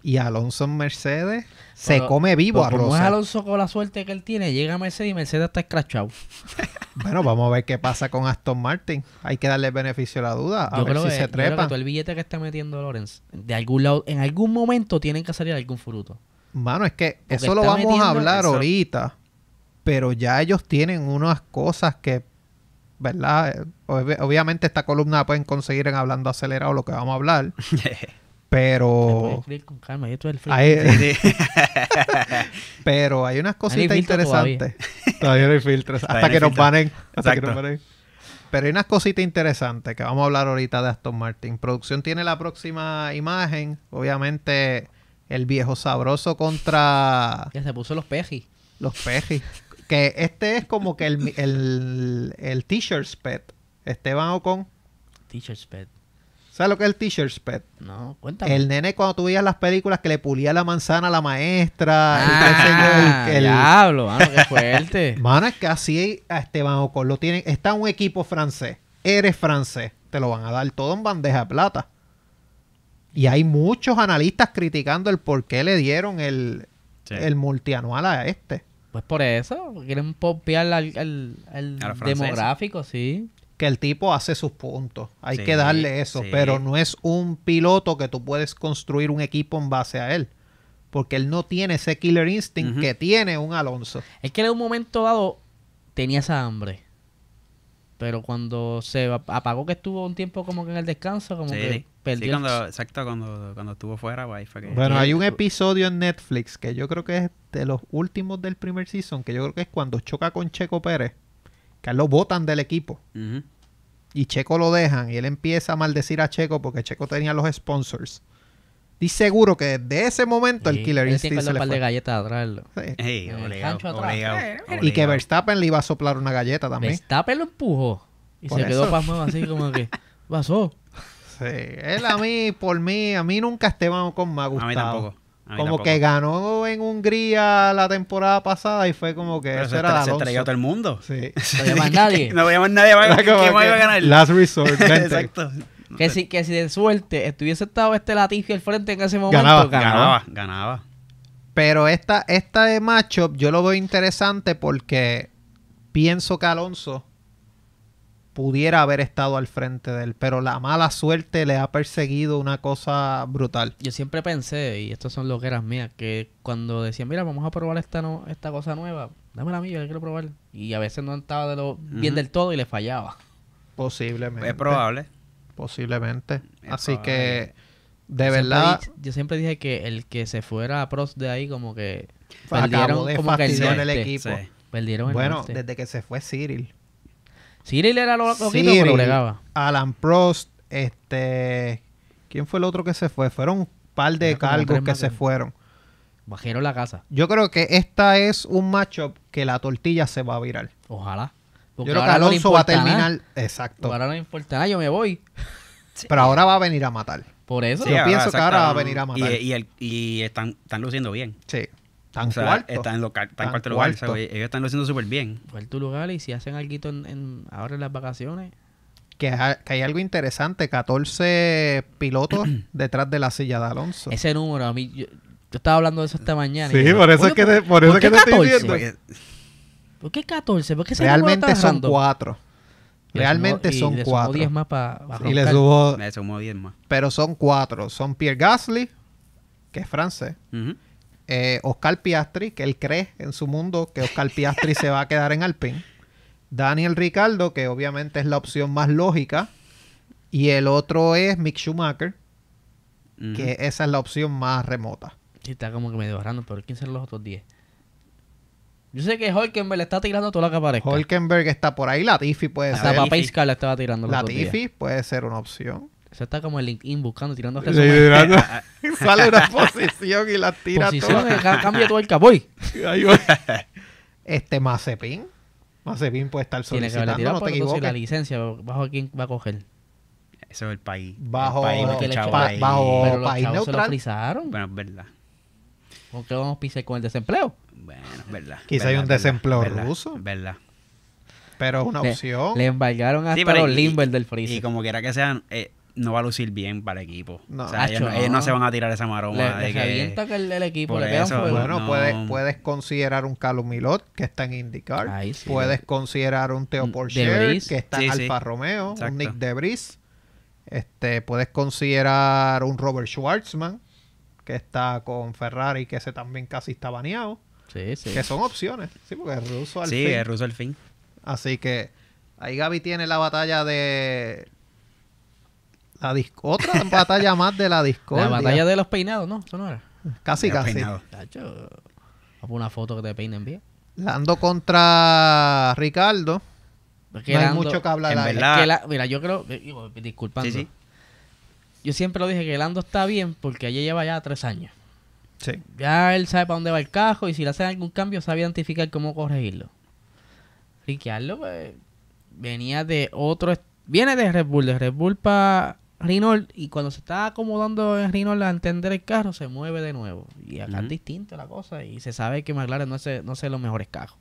Y Alonso en Mercedes se Pero- come vivo a como es. Alonso con la suerte que él tiene, llega a Mercedes y Mercedes está escrachado. <laughs> Bueno, vamos a ver qué pasa con Aston Martin. Hay que darle beneficio a la duda. A Yo ver creo, si que, se yo creo que trepa. todo el billete que está metiendo Lawrence, de algún lado, en algún momento tienen que salir algún fruto. Mano, es que Porque eso lo vamos a hablar eso. ahorita. Pero ya ellos tienen unas cosas que, ¿verdad? Eh, ob- obviamente esta columna la pueden conseguir en Hablando Acelerado, lo que vamos a hablar. <laughs> Pero, con calma, el hay, <laughs> pero hay unas cositas interesantes. <laughs> Todavía no hay filtros. Hasta que nos banen. Hasta que nos banen. Pero hay unas cositas interesantes que vamos a hablar ahorita de Aston Martin. Producción tiene la próxima imagen. Obviamente, el viejo sabroso contra Ya se puso los pejis. los pejis. Que este es como que el, el, el t-shirt pet. Esteban Ocon. Teacher's pet. ¿Sabes lo que es el t-shirt pet? No, cuéntame. El nene cuando tú veías las películas que le pulía la manzana a la maestra. Ah, el- el- diablo, mano, qué fuerte. <laughs> Mano, es que así a Esteban Ocon lo tienen. Está un equipo francés. Eres francés. Te lo van a dar todo en bandeja de plata. Y hay muchos analistas criticando el por qué le dieron el, Sí. el multianual a este. Pues por eso, quieren pompear al, al, al demográfico, sí. Que el tipo hace sus puntos. Hay Sí, que darle eso, sí. pero no es un piloto que tú puedes construir un equipo en base a él. Porque él no tiene ese killer instinct que tiene un Alonso. Es que en un momento dado tenía esa hambre. Pero cuando se ap- apagó que estuvo un tiempo como que en el descanso, como Sí, que sí. perdió Sí, el- cuando, exacto, cuando, cuando estuvo fuera, pues ahí fue que... Bueno, hay un episodio en Netflix que yo creo que es de los últimos del primer season, que yo creo que es cuando choca con Checo Pérez, que a él lo botan del equipo y Checo lo dejan y él empieza a maldecir a Checo porque Checo tenía los sponsors. Estoy seguro que desde ese momento el killer instinct se le de fue. galletas atrás. lo- Sí. Ey, El obligado, gancho atrás. obligado, Y que. Verstappen le iba a soplar una galleta también. Verstappen lo empujó. Y Por se quedó pasmado así como que... ¿qué <laughs> pasó? Sí, él a mí, por mí, a mí nunca Esteban Ocon me ha A gustado. mí tampoco. Como que ganó en Hungría la temporada pasada y fue como que Pero eso se, era se a todo el mundo. Sí. <laughs> No había más nadie. no había más nadie que más iba a ganar. Last resort. <laughs> vente. Exacto. Que si, que si de suerte estuviese estado este Latifi al frente en ese momento, Ganaba. Ganaba, ganaba. Pero esta, esta de matchup yo lo veo interesante porque pienso que Alonso pudiera haber estado al frente de él, pero la mala suerte le ha perseguido una cosa brutal. Yo siempre pensé, y estos son loqueras mías, que cuando decían, mira, vamos a probar esta no, esta cosa nueva, dame la mía, yo la quiero probar. Y a veces no estaba de lo bien del todo y le fallaba. Posiblemente. Es probable. Posiblemente. Es Así probable. que, de Yo verdad, siempre yo siempre dije que el que se fuera a pros de ahí, como que acabó perdieron de como que el el equipo. Sí. Perdieron el Bueno, norte. desde que se fue Cyril. Cyril era lo loquito, Cyril, pero bregaba. Alan Prost, este... ¿Quién fue el otro que se fue? Fueron un par de cargos que se fueron. Bajaron la casa. Yo creo que esta es un matchup que la tortilla se va a virar. Ojalá. Yo Porque creo que no Alonso va a terminar. Exacto. Ahora no importa nada, yo me voy. Pero ahora va a venir a matar. Por eso. Sí, Yo pienso que ahora va a venir a matar. Y, y, el- y están, están luciendo bien. Sí. Tan O sea, cuarto. Están en, local, en Tan cuarto lugar. o sea, cuarto. ellos están luciendo súper bien. Tu lugar y si hacen algo en, en- ahora en las vacaciones. Que, ha- que hay algo interesante. 14 pilotos <clears throat> detrás de la silla de Alonso. Ese número, a mí, yo, yo estaba hablando de eso esta mañana. y Sí, dije, por eso "Coño, es que te- por eso qué es que te estoy 14? diciendo. Porque- ¿Por qué 14? ¿Por qué ese Realmente tan son random? cuatro. Y le Realmente sumó- y son le sumó cuatro. 10 más para Y le subo... me sumó 10 más. Pero son cuatro. Son Pierre Gasly, que es francés. Ujú. Eh, Oscar Piastri, que él cree en su mundo que Oscar Piastri se va a quedar en Alpine. Daniel Ricardo, que obviamente es la opción más lógica. Y el otro es Mick Schumacher, que esa es la opción más remota. Sí, está como que medio random, pero ¿quién serán los otros 10? Yo sé que Hulkenberg le está tirando todo lo que aparezca. Hulkenberg está por ahí, Latifi puede Hasta ser. para Pacecar le estaba tirando. Latifi puede ser una opción. Eso está como el LinkedIn buscando, tirando Sí, resúmenes. tirando- <laughs> Ah, Sale una posición y la tira Posiciones, todas. ca- cambia todo el caboy. <laughs> Ahí va. Este Mazepin. Mazepin puede estar Tiene que haberle solicitando, tirado no te por la licencia. ¿Bajo quién va a coger? Eso es el país. Bajo- El país, chavos pa- ahí. bajo- Pero los país chavos se lo neutral. Bueno, es verdad. ¿Con qué vamos a pisar con el desempleo? Bueno, es verdad. Quizá verdad, hay un verdad, desempleo verdad, ruso. Verdad. Pero es una opción. Le embargaron hasta Sí, los y- limber del Y freezer. como quiera que sean, eh, no va a lucir bien para el equipo. No. o sea, ellos, no, ellos se van a tirar esa maroma Le, de que... que el, el equipo, le pegan eso, fuego. Bueno, no. puedes, puedes considerar un Calum Milot que está en IndyCar. Sí. puedes considerar un Theo Porcher que está Sí, en sí. Alfa Romeo, un. Nick Debris. Este, puedes considerar un Robert Schwartzman que está con Ferrari, que ese también casi está baneado. Sí, sí. Que son opciones. Sí, porque es ruso al Sí, fin. es ruso al fin. Así que ahí Gaby tiene la batalla de. La Otra batalla más de la discordia. La batalla de los peinados, ¿no? Eso no era. Casi, Ya casi. peinado. Tacho, una foto que te peinen bien. Lando contra Ricardo. Es que no hay mucho que hablar en verdad- es que la- mira, yo creo, digo, disculpando. Sí, sí. Yo siempre lo dije que Lando está bien porque allí lleva ya tres años. Sí. Ya él sabe para dónde va el cajo y si le hacen algún cambio sabe identificar cómo corregirlo. Ricciardo, pues, venía de otro... Viene de Red Bull, de Red Bull para Renault y cuando se está acomodando en Renault a entender el carro se mueve de nuevo. Y acá es distinto la cosa y se sabe que McLaren no es, no es los mejores carros.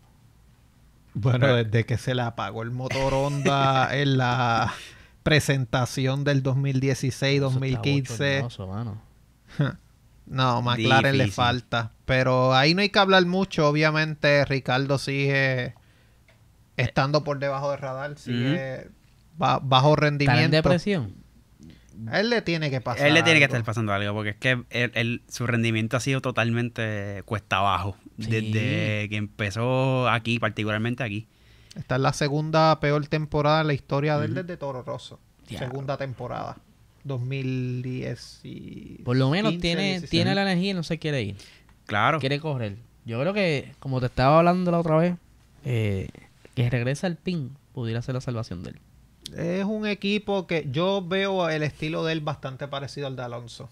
Bueno, desde que se le apagó el motor Honda <laughs> en la presentación del Eso está 2016-2015. bochornoso, mano. <laughs> No, McLaren le falta. Pero ahí no hay que hablar mucho. Obviamente, Ricardo sigue estando por debajo del radar. Sigue ba- bajo ¿Estará en rendimiento. depresión? A él le tiene que pasar. Él le tiene que algo. estar pasando algo, porque es que él- él- su rendimiento ha sido totalmente cuesta abajo. Sí. Desde que empezó aquí, particularmente aquí. Esta es la segunda peor temporada en la historia de él desde Toro Rosso. Segunda temporada. 2010 y... Por lo menos 15, tiene, 16. tiene la energía y no se quiere ir. Claro. Quiere correr. Yo creo que, como te estaba hablando la otra vez, eh, que regresa al pin pudiera ser la salvación de él. Es un equipo que yo veo el estilo de él bastante parecido al de Alonso.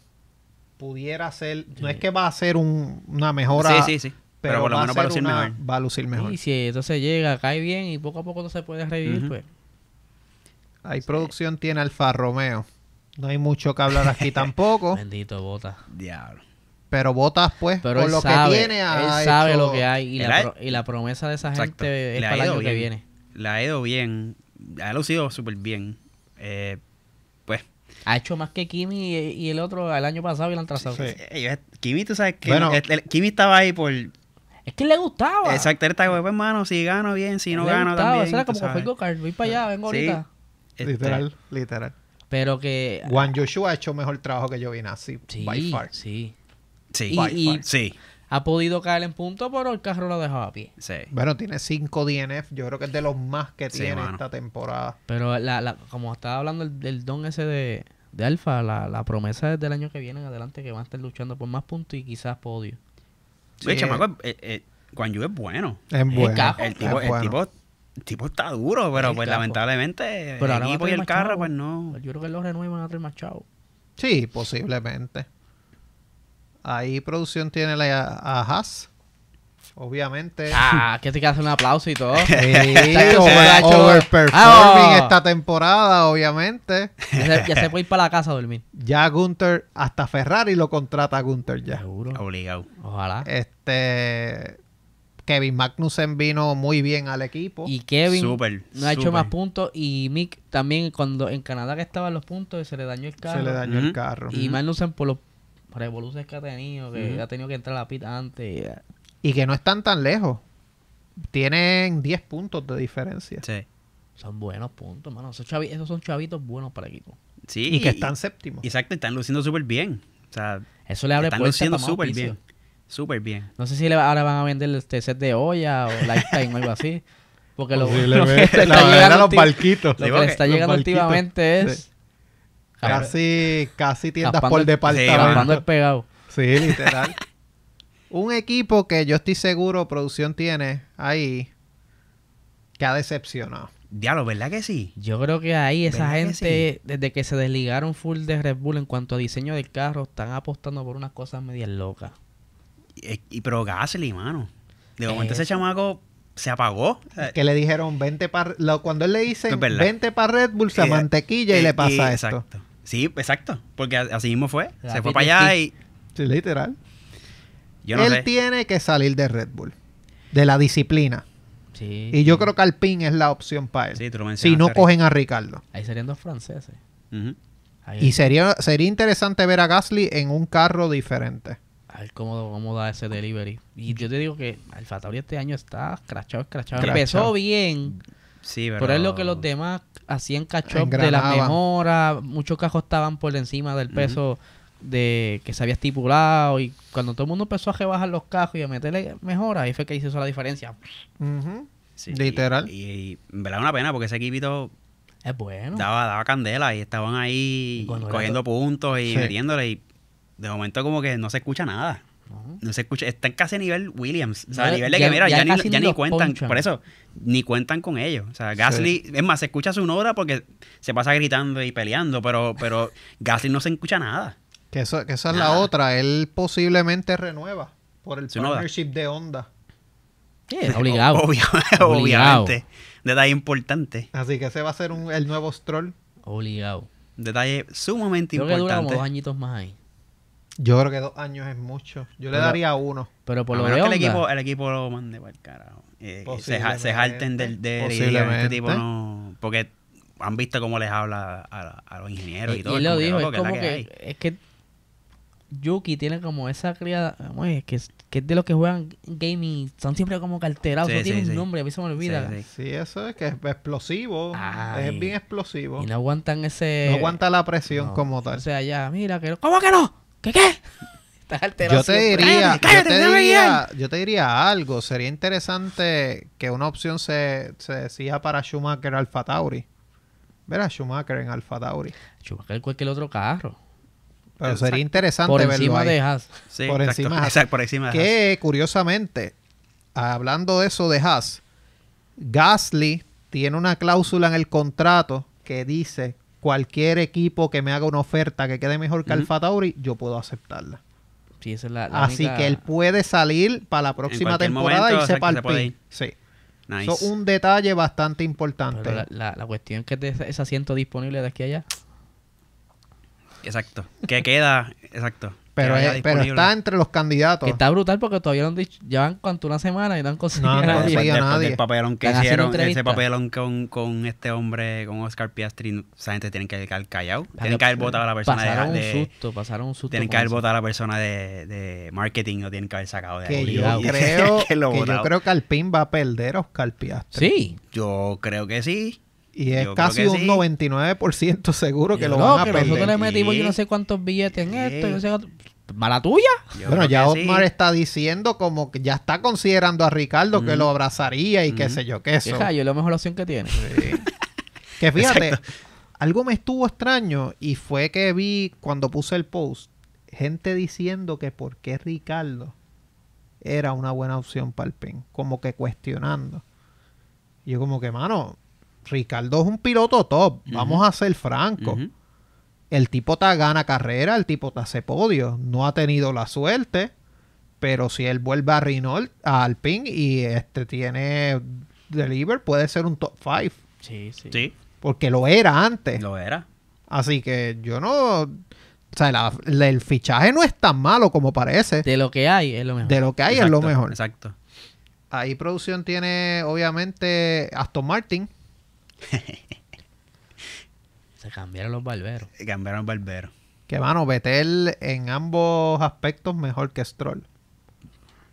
Pudiera ser, no es que va a ser un- una mejora, Sí, sí, sí. pero, Pero, por lo va, menos a para ser lucir una- mejor. va a lucir mejor. Y si entonces llega, cae bien y poco a poco no se puede revivir, pues. Ahí producción tiene Alfa Romeo. No hay mucho que hablar aquí <laughs> tampoco, Bendito bota. Diablo. pero Botas pues Pero por lo sabe, que tiene ha él sabe hecho- lo que hay y la, pro- y la promesa de esa Exacto. gente es para el año que viene. Le ha ido bien. Ha lucido súper bien. Eh, pues, Ha hecho más que Kimi y, y el otro el año pasado y el antrazado. Sí. ellos- Kimi, tú sabes que Bueno. el- el- Kimi estaba ahí por... Es que le gustaba. Exacto, él estaba, pues, hermano, si gano bien, si no le gano gustaba. también. Eso era como que fue. Voy para allá, vengo Sí. ahorita. Este, literal, literal. Pero que. Juan Joshua ha hecho mejor trabajo que Giovinazzi, Sí, by far. sí. Sí, Y- By y- far. sí, Ha podido caer en punto, pero el carro lo dejaba a pie. sí. Bueno, tiene 5 DNF. Yo creo que es de los más que Sí, tiene mano. esta temporada. Pero la, la, como estaba hablando el, del don ese de, de Alfa, la, la promesa es del año que viene en adelante que van a estar luchando por más puntos y quizás podio. Sí, chamaco, eh, eh, Guan Yu es bueno. Es bueno. cajo. El tipo, es el bueno. tipo, el tipo está duro, pero El pues lamentablemente Pero el equipo y el carro, chavo. pues no. Yo creo que los renuevan a traer más chavos. Sí, posiblemente. Ahí producción tiene la, a Haas. Obviamente. Ah, que te que hacer un aplauso y todo. <laughs> Sí, over- overperforming Ah. esta temporada, obviamente. ya, se, ya se puede ir para la casa a dormir. Ya Gunter, hasta Ferrari lo contrata a Gunter ya. Seguro. Obligado. Ojalá. Este Kevin Magnussen vino muy bien al equipo. Y Kevin Súper, no ha hecho más puntos. Y Mick también, cuando en Canadá que estaban los puntos, se le dañó el carro. se le dañó el carro. Y. Magnussen por los revoluciones que ha tenido, que ha tenido que entrar a la pit antes. Y que no están tan lejos. Tienen 10 puntos de diferencia. Sí. Son buenos puntos, mano. Esos, chavi- esos son chavitos buenos para el equipo. Sí. Y que están séptimos. Exacto, están luciendo súper bien. O sea, Eso le abre están luciendo súper bien. Súper bien. No sé si le va- ahora van a vender este set de olla o <laughs> lifetime o algo así. Porque lo, lo que Posiblemente. le está La verdad, llegando los barquitos. lo Sí, que le porque está llegando últimamente es Casi, casi tiendas por el- departamento. el pegado. Sí, literal. <laughs> Un equipo que yo estoy seguro producción tiene ahí que ha decepcionado. Diablo, ¿verdad que sí? Yo creo que ahí esa ¿Verdad que gente, desde que se desligaron full de Red Bull en cuanto a diseño del carro, están apostando por unas cosas medias locas. Y, y- pero Gasly, mano. De momento ese chamaco se apagó. Que le dijeron, vente para... Cuando él le dice, vente para Red Bull, se y- mantequilla y, le pasa y- esto. Exacto. Sí, exacto. Porque así mismo fue. La se fue para allá y Sí, literal. yo no él sé. tiene que salir de Red Bull. De la disciplina. Sí. Y yo creo que Alpine es la opción para él. Sí, tú lo si no cogen a Ricardo. Ahí serían dos franceses. Ahí- Y sería, sería interesante ver a Gasly en un carro diferente. A ver cómo, cómo da ese delivery. Y yo te digo que Alfa Tauri este año está escrachado. Escrachado. Empezó bien, Sí, pero... pero es lo que los demás hacían catch up de las mejoras. Muchos cajos estaban por encima del peso de que se había estipulado. Y cuando todo el mundo empezó a rebajar los cajos y a meterle mejoras, ahí fue que hizo la diferencia. Sí, Literal. Y, y en verdad una pena porque ese equipito Es bueno. daba, daba candela y estaban ahí Cuando era cogiendo puntos y Sí. metiéndole y de momento como que no se escucha nada. ¿No? Se escucha, están casi a nivel Williams. O sea, Ya- a nivel de ya- que, mira, ya ya, ni, ya ni cuentan. ponchan. Por eso, ni cuentan con ellos. O sea, Gasly, es más, se escucha su nora porque se pasa gritando y peleando, pero, pero <laughs> Gasly no se escucha nada. Que, eso, que esa es la otra. Él posiblemente renueva por el Su noda. partnership de Honda. Sí, obligado. <laughs> Obvio- Obligado. obviamente. Detalle importante. Así que ese va a ser un- el nuevo Stroll. Obligado. Detalle sumamente Creo que dura como importante. dos añitos más ahí. Yo creo que dos años es mucho. Yo le Pero- daría uno. Pero por a lo menos de que el equipo, el equipo lo mande para el carajo. Eh, que se, jalten del, digan, este tipo no. Porque han visto cómo les habla a, a los ingenieros y, y, todo. y es lo que, es ¿qué es como que que, hay? es que Yuki tiene como esa criada, oye, que, es, que es de los que juegan gaming, son siempre como carterados, Sí, tiene sí, un nombre, a mí se me olvida. Sí, sí. Sí, eso es que es explosivo. Ay. Es bien explosivo. Y no aguantan ese... No aguanta la presión No. como tal. O sea, ya, mira, que ¿cómo que no? ¿Qué qué? Estás alterado Yo te diría, Cállate, cállate, yo, te diría yo te diría algo. Sería interesante que una opción se, se decía para Schumacher Alfa Tauri. Ver a Schumacher en Alfa Tauri. Schumacher cualquier otro carro. Pero Exacto. sería interesante Por verlo encima ahí. de Haas. Sí, Por exacto. encima. Exacto, por encima de Haas. Que curiosamente, hablando de eso de Haas, Gasly tiene una cláusula en el contrato que dice cualquier equipo que me haga una oferta que quede mejor que. Alfa Tauri, yo puedo aceptarla. Sí, esa es la, la Así única- que él puede salir para la próxima temporada momento, y para se ir. Sí. Nice. Eso es un detalle bastante importante. Pero la, la, la cuestión es que de ese, ese asiento disponible de aquí a allá. Exacto. Que queda, exacto. Pero, es- pero está entre los candidatos. Que está brutal porque todavía no han dicho, llevan cuanto una semana y no han conseguido No a nadie. Después nadie. del papelón que Están hicieron, ese papelón con, con este hombre, con Oscar Piastri, esa gente tiene que quedar callado. Tienen que haber votado a la persona Pasaron de, un susto, pasaron un susto. tienen que haber votado a la persona de, de marketing, no tienen que haber sacado de que ahí. yo <laughs> creo <laughs> Que lo que yo creo que Alpine va a perder a Oscar Piastri. Sí. Yo creo que sí. Y es Yo casi un sí. 99% seguro que lo no, van a que perder. nosotros le metimos yo no sé cuántos billetes en esto, yo no sé cuánto- ¿Mala tuya? Yo Bueno, ya sí. está diciendo como que ya está considerando a Ricardo que lo abrazaría y qué Ujú. sé yo qué eso. Qué yo es la mejor opción que tiene. Que <laughs> fíjate, Exacto. algo me estuvo extraño y fue que vi cuando puse el post gente diciendo que por qué Ricardo era una buena opción para el PIN, como que cuestionando. Y yo como que, mano, Ricardo es un piloto top, vamos a ser francos. El tipo te gana carrera, el tipo te hace podio. No ha tenido la suerte, pero si él vuelve a Renault, a Alpine y este tiene deliver, puede ser un top 5. Sí, sí. Sí, Porque lo era antes. lo era. Así que yo no. O sea, la- la- el fichaje no es tan malo como parece. De lo que hay es lo mejor. De lo que hay es lo mejor. Exacto. Ahí producción tiene, obviamente, Aston Martin. <laughs> Se cambiaron los barberos. Cambiaron Barbero. Que, mano, Vettel en ambos aspectos mejor que Stroll.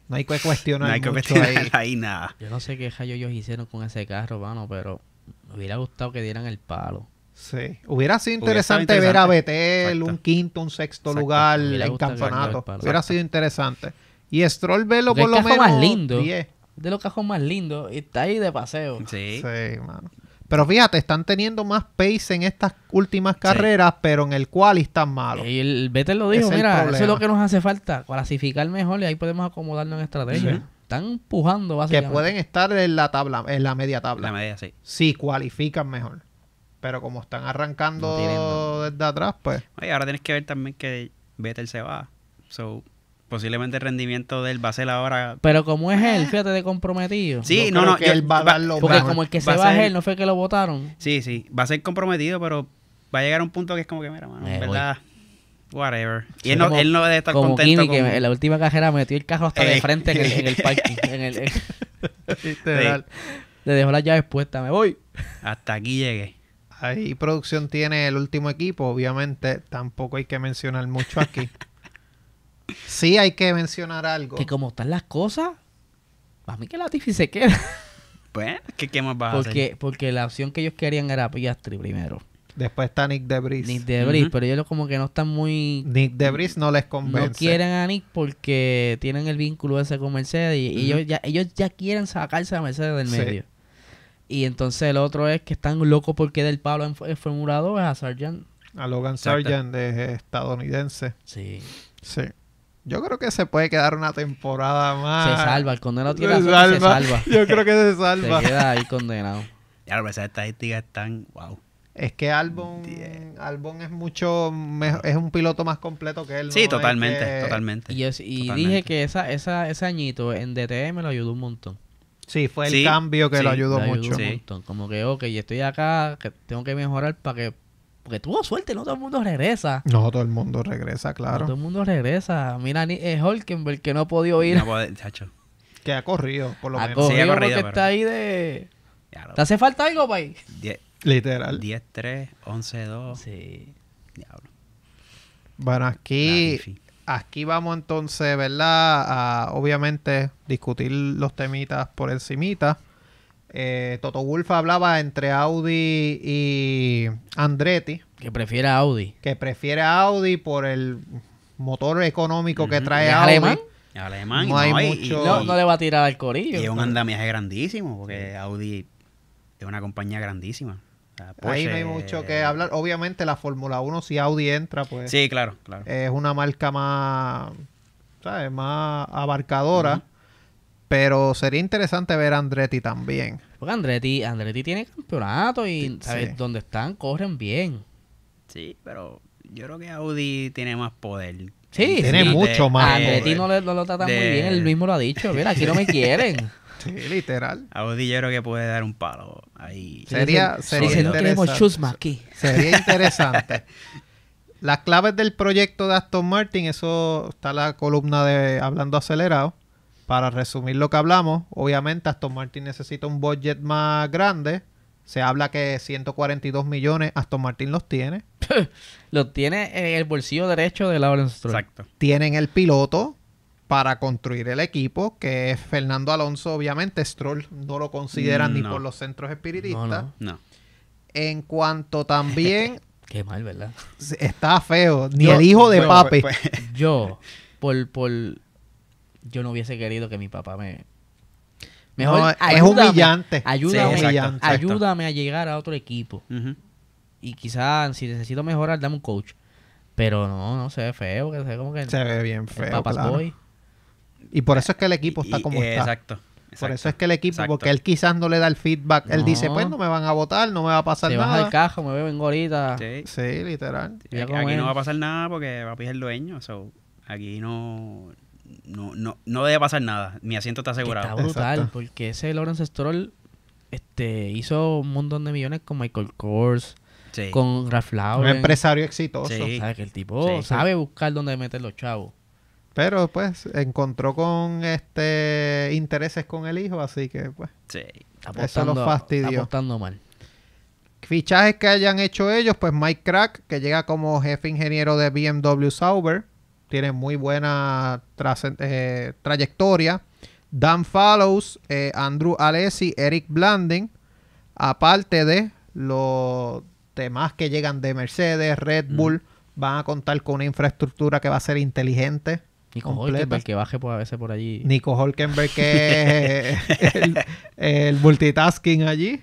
No hay que cuestionar No hay que mucho cuestionar ahí. ahí nada. Yo no sé qué rayos ellos hicieron con ese carro, mano, pero me hubiera gustado que dieran el palo. Sí. Hubiera sido Hubiera interesante, ver a Exacto. un quinto, un sexto Exacto. lugar en campeonato. Hubiera sido interesante. Y Stroll verlo Porque por lo menos más lindo. 10. Es de los cajos más lindos y está ahí de paseo. Sí. Sí, mano. Pero fíjate, están teniendo más pace en estas últimas carreras, pero en el cual están malos. Y el Vettel lo dijo, es mira, eso es lo que nos hace falta, clasificar mejor y ahí podemos acomodarnos en estrategia. Sí. Están empujando que básicamente. pueden estar en la tabla, en la media tabla. La medida, sí. Si cualifican mejor. Pero como están arrancando No tienen, no. desde atrás, pues. Oye, ahora tienes que ver también que Vettel se va. So, posiblemente el rendimiento de él va a ser ahora. Pero como es él, fíjate de comprometido. Sí, no, creo no. que yo- él va a dar lo Porque mejor. como el que se va va a es ser- él, no fue que lo votaron. Sí, sí. Va a ser comprometido, pero va a llegar a un punto que es como que, mira, mano, Me en voy. verdad. Whatever. Y Sí, él, no, como- él no debe estar Como contento Kimi, con... que en la última carrera metió el carro hasta de Eh. frente en el, en el parking. <laughs> en el- en- <laughs> Literal. le dejó las llaves puestas, me voy. Hasta aquí llegué. Ahí producción tiene el último equipo. Obviamente, tampoco hay que mencionar mucho aquí. <laughs> sí hay que mencionar algo. Que como están las cosas, para mí que Latifi se queda. <laughs> Pues, ¿qué, qué más vas a hacer? Porque, porque la opción que ellos querían era Piastri primero. Después está Nick Debris. Nick Nick, Debris, Ujú. pero ellos como que no están muy... Debris no les convence. No quieren a Nick porque tienen el vínculo ese con Mercedes y, ellos, ya, ellos ya quieren sacarse a Mercedes del Sí. medio. Y entonces el otro es que están locos porque del palo en, en Fórmula 2 es a Sargent. A Logan. Sargent de estadounidense. Sí. Sí. Yo creo que se puede quedar una temporada más. Se salva, el condenado Se tiene suerte y se salva. Yo creo que se salva. Se queda ahí condenado. Ya, pero esas estadísticas están... Wow. Es que Albon, Albon es mucho es un piloto más completo que él. Sí, ¿no? totalmente, Es que- totalmente. Y, yo- y Totalmente. dije que esa, esa, ese añito en DTM lo ayudó un montón. Sí, fue el Sí, cambio que sí, lo ayudó Le mucho. un Sí. montón. Como que, ok, estoy acá, que tengo que mejorar para que... Porque tuvo suerte, no todo el mundo regresa. No, todo el mundo regresa, No claro. todo el mundo regresa. Mira, ni es Holkenberg que no ha podido ir. No puede, chacho. Que ha corrido, por lo a menos. Sí, ha corrido corrido, porque pero- está ahí de... Ya, lo- ¿Te hace falta algo, país? 10, Literal. 10-3, 11-2. Sí. Diablo. Bueno, aquí aquí vamos entonces, ¿verdad? A obviamente discutir los temitas por encimita. Eh, Toto Wolf hablaba entre Audi y Andretti, Que prefiere Audi. que prefiere a Audi por el motor económico que trae ¿Es Audi. alemán? Alemán. No hay y- mucho- y- No, no le va a tirar al corillo. y es un andamiaje grandísimo, porque Audi es una compañía grandísima. O sea, Ahí no hay mucho que hablar. Obviamente la Fórmula 1, si Audi entra, pues Sí, claro, claro. es una marca más, ¿sabes? Más abarcadora. Pero sería interesante ver a Andretti también. Porque Andretti, Andretti tiene campeonato y ¿sabes? sí. donde están corren bien. Sí, pero yo creo que Audi tiene más poder. Sí, Tiene sí. mucho más A poder. Andretti no, le- no lo tratan muy de- bien, él mismo lo ha dicho. Mira, aquí no me <laughs> quieren. Sí, literal. Audi yo creo que puede dar un palo ahí. Sería- sería no queremos interesante. chusma aquí. Sería interesante. <laughs> Las claves del proyecto de Aston Martin, eso está la columna de Hablando Acelerado. Para resumir lo que hablamos, obviamente Aston Martin necesita un budget más grande. Se habla que 142 millones Aston Martin los tiene. <laughs> Lo tiene en el bolsillo derecho de Lawrence Stroll. Exacto. Tienen el piloto para construir el equipo, que es Fernando Alonso. Obviamente Stroll no lo consideran ni por los centros espiritistas. no. No. En cuanto también <laughs> Qué mal, ¿verdad? está feo, ni Yo- el hijo de Bueno, papi. pues- pues- Yo, por, por... Yo no hubiese querido que mi papá me... No, es ayúdame, humillante. Ayúdame, Sí, humillante. exacto. ayúdame a llegar a otro equipo. Y quizás si necesito mejorar, dame un coach. Pero no, no se ve feo, que se ve como que Se ve bien feo. Papa's claro. Boy. Y por eso es que el equipo está Y- como eh, está. Exacto. Por eso es que el equipo, exacto. porque él quizás no le da el feedback. Él dice, pues no me van a votar, no me va a pasar baja nada. el cajo, me beben ahorita. Sí. Sí, literal. Aquí, no va a pasar nada porque va a es el dueño. so, aquí no, no, no, no debe pasar nada. Mi asiento está Que Está asegurado. brutal, Exacto. porque ese Lawrence Stroll este, hizo un montón de millones con Michael Kors, Sí. con Ralph Un Lauren. empresario exitoso. Sí. ¿Sabes? Que el tipo Sí, sí. sabe buscar dónde meter los chavos. Pero pues encontró con este intereses con el hijo, así que pues Sí. Está Eso lo apostando, fastidió. está apostando mal. fichajes que hayan hecho ellos, pues Mike Crack, que llega como jefe ingeniero de BMW Sauber, tiene muy buena eh, trayectoria. Dan Fallows, eh, Andrew Alessi, Eric Blanding, aparte de los demás que llegan de Mercedes, Red Bull, van a contar con una infraestructura que va a ser inteligente. Nico completa. Hulkenberg que baje por, a veces por allí. Nico Hulkenberg, que <laughs> es el, el multitasking allí.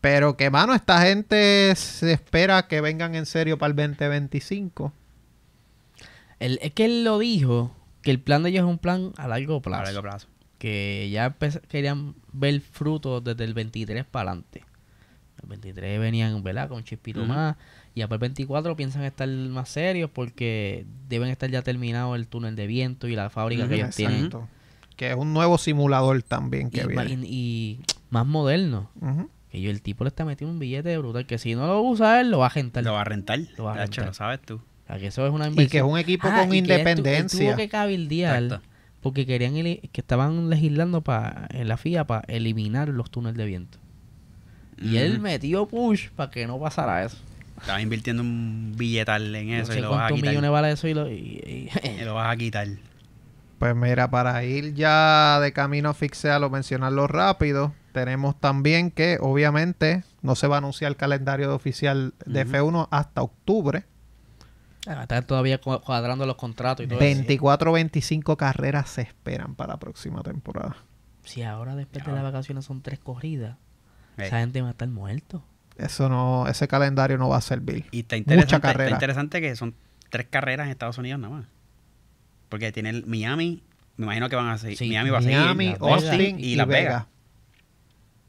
Pero que, mano, esta gente se espera que vengan en serio para el 2025. Él- es que él lo dijo, que el plan de ellos es un plan a largo A plazo. largo plazo. Que ya querían ver frutos desde el 23 para adelante. El 23 venían, ¿verdad? Con chispito Ujú. más. Y para el 24 piensan estar más serios porque deben estar ya terminado el túnel de viento y la fábrica que ellos tienen. Exacto. Que es un nuevo simulador también que Y, viene. y- y más moderno. Que yo, el tipo le está metiendo un billete brutal. Que si no lo usa él, lo va a gentar. Lo va a rentar. Lo va a Tacho, rentar. lo sabes tú. O sea, que eso es una Y que es un equipo Ah, con y que él tu- él independencia. tuvo que cabildear Exacto. porque querían que estaban legislando pa, en la FIA para eliminar los túneles de viento. Y él metió push para que no pasara eso. Estaba invirtiendo un billetal en No eso sé y lo vas a quitar. millones vale eso y lo... y- y- Y lo vas a quitar. Pues mira, para ir ya de camino a fixearlo, mencionarlo rápido, tenemos también que obviamente no se va a anunciar el calendario oficial de Ujú. F1 hasta octubre. Ah, Están todavía cua- cuadrando los contratos y todo eso. 24 25 carreras se esperan para la próxima temporada. Si ahora después de las vacaciones son tres corridas, Eh, esa gente va a estar muerto. Eso no, ese calendario no va a servir. Y está interesante, Mucha carrera. está interesante que son tres carreras en Estados Unidos nada más. Porque tiene el Miami, me imagino que van a seguir. Sí, Miami va a Miami, seguir. Vegas Austin y y, Las Vegas. Vegas.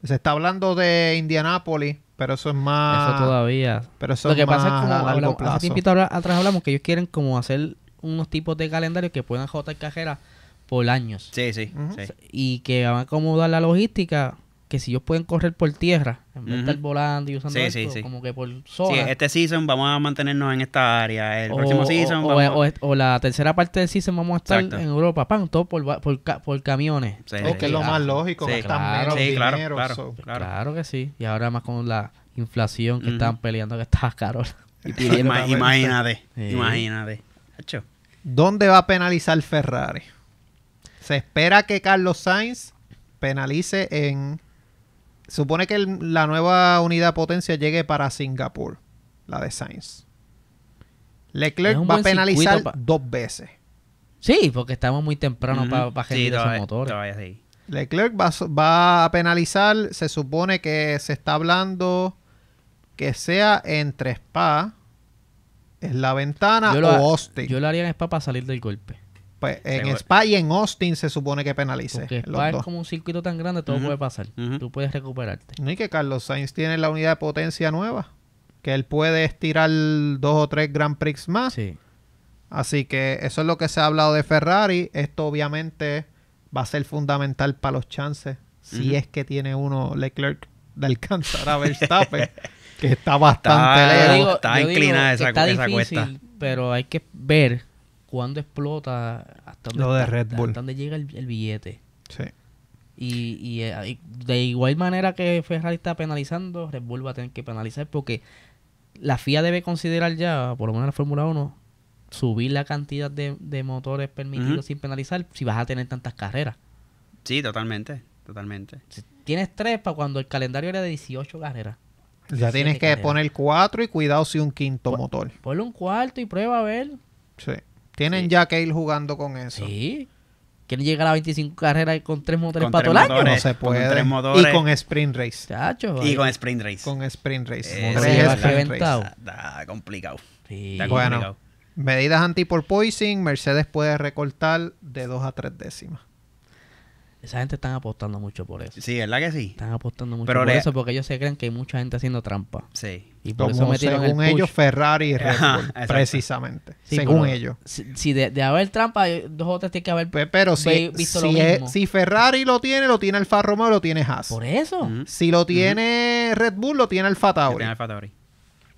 Se está hablando de Indianápolis, pero eso es más. eso todavía. Pero eso Lo que es pasa es como a largo hablamos- hace tiempito atrás hablamos que ellos quieren como hacer unos tipos de calendarios que puedan jotar cajeras por años. Sí, sí, sí. Y que van a acomodar la logística que si ellos pueden correr por tierra, en vez de estar volando y usando Sí, esto, sí, sí. como que por Sí, zona. este season vamos a mantenernos en esta área. El o, próximo season o- vamos o o la tercera parte del season vamos a estar Exacto. en Europa, pan, todo por, por, por camiones. Sí, que es lo más lógico, sí, gastan claro. menos Sí, claro, dinero, claro. so. Claro. Claro. que sí. Y ahora más con la inflación que Ujú. estaban peleando que estaba caro. <laughs> Imagínate, Sí. imagínate. ¿Dónde va a penalizar Ferrari? Se espera que Carlos Sainz penalice en... Supone que el- la nueva unidad potencia llegue para Singapur, la de Sainz. Leclerc Es va a penalizar pa- dos veces. Sí, porque estamos muy temprano para Sí, generar esos motores. todavía sí. Leclerc va, va a penalizar, se supone que se está hablando que sea entre Spa, en la ventana Yo lo, o Austin. yo lo haría en Spa para salir del golpe. Pues en Seguro. Spa y en Austin se supone que penalice. Porque Spa es dos. como un circuito tan grande, todo puede pasar. Ujú. Tú puedes recuperarte. No, y que Carlos Sainz tiene la unidad de potencia nueva. Que él puede estirar dos o tres Grand Prix más. Sí. Así que eso es lo que se ha hablado de Ferrari. Esto obviamente va a ser fundamental para los chances. Si es que tiene uno Leclerc de alcanzar a Verstappen. <laughs> que está bastante Está- lejos. Digo- está inclinada esa- está esa difícil, cuesta. pero hay que ver cuándo explota, hasta dónde, Lo de está- Red Bull. hasta dónde llega el, el billete. Sí. Y, y, eh, y de igual manera que Ferrari está penalizando, Red Bull va a tener que penalizar porque la FIA debe considerar ya, por lo menos la Fórmula 1, subir la cantidad de, de motores permitidos sin penalizar si vas a tener tantas carreras. Sí, totalmente. Totalmente. Si tienes tres para cuando el calendario era de 18 carreras. Ya tienes que carreras. poner cuatro y cuidado si un quinto motor. Ponle un cuarto y prueba a ver. Sí. Tienen Sí. ya que ir jugando con eso. Sí. Quieren llegar a 25 carreras con tres motores Con para tres todo el año. motores. No se con puede. tres motores. Y con sprint race. Chacho, Y con Sprint Race. Con sprint race. Eh, Tres sprint reventado. race. Está, complicado. Sí. Está Bueno. complicado. Medidas anti-porpoising. Mercedes puede recortar de 2 a 3 décimas. Esa gente están apostando mucho por eso. Sí, ¿verdad que sí? Están apostando mucho Pero por le- eso porque ellos se creen que hay mucha gente haciendo trampa. Sí. Y por eso Como metieron el según push. ellos, Ferrari y Red Bull. precisamente. Sí, según pero ellos. Si, si de, de haber trampa, dos o tres tiene que haber. Pe- Pero si, lo si, es- mismo. si Ferrari lo tiene, lo tiene Alfa Romeo, lo tiene Haas. Por eso. Si lo tiene Red Bull, lo tiene Alfa Tauri. tiene Alfa Tauri.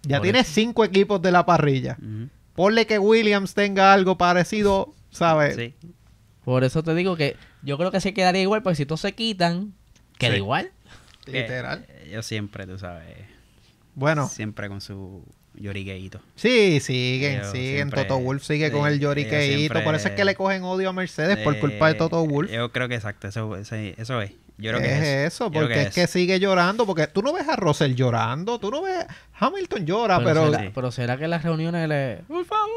Ya Por tiene cinco equipos de la parrilla. Ponle que Williams tenga algo parecido, ¿sabes? Sí. Por eso te digo que yo creo que se quedaría igual, porque si todos se quitan, queda Sí. igual. Literal. Eh, ellos siempre, tú sabes. Bueno, Siempre con su llorigueito. sí, siguen, Ellos siguen. siempre- Toto Wolf sigue sí, con el lloriqueíto. Por eso es que le cogen odio a Mercedes por culpa de Eh, Toto Wolf. Yo creo que exacto, eso, ese- eso es. Yo creo es que es eso, Yo porque es que sigue llorando, porque tú no ves a Russell llorando, tú no ves Hamilton llora, pero, será, Sí. pero será que en las reuniones le. por favor,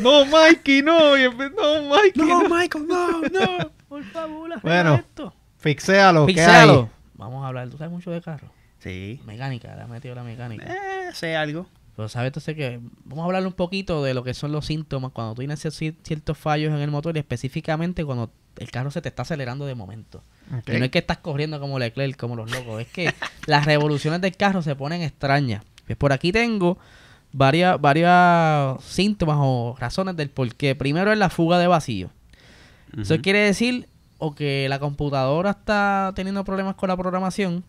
no Mikey, no, no Mikey, no. Michael, no, no. Favor, arregla Bueno, esto. Fixéalo, ¿qué Fixéalo. Vamos a hablar. ¿Tú sabes mucho de carro? Sí. Mecánica, le ha metido la mecánica. Eh, sé algo. Pero sabes entonces que vamos a hablar un poquito de lo que son los síntomas cuando tú tienes cier- ciertos fallos en el motor y específicamente cuando el carro se te está acelerando de momento. Ok. Y no es que estás corriendo como Leclerc, como los locos, es que <laughs> las revoluciones del carro se ponen extrañas. Pues por aquí tengo varias, varias síntomas o razones del por qué. Primero es la fuga de vacío. Eso quiere decir o que la computadora está teniendo problemas con la programación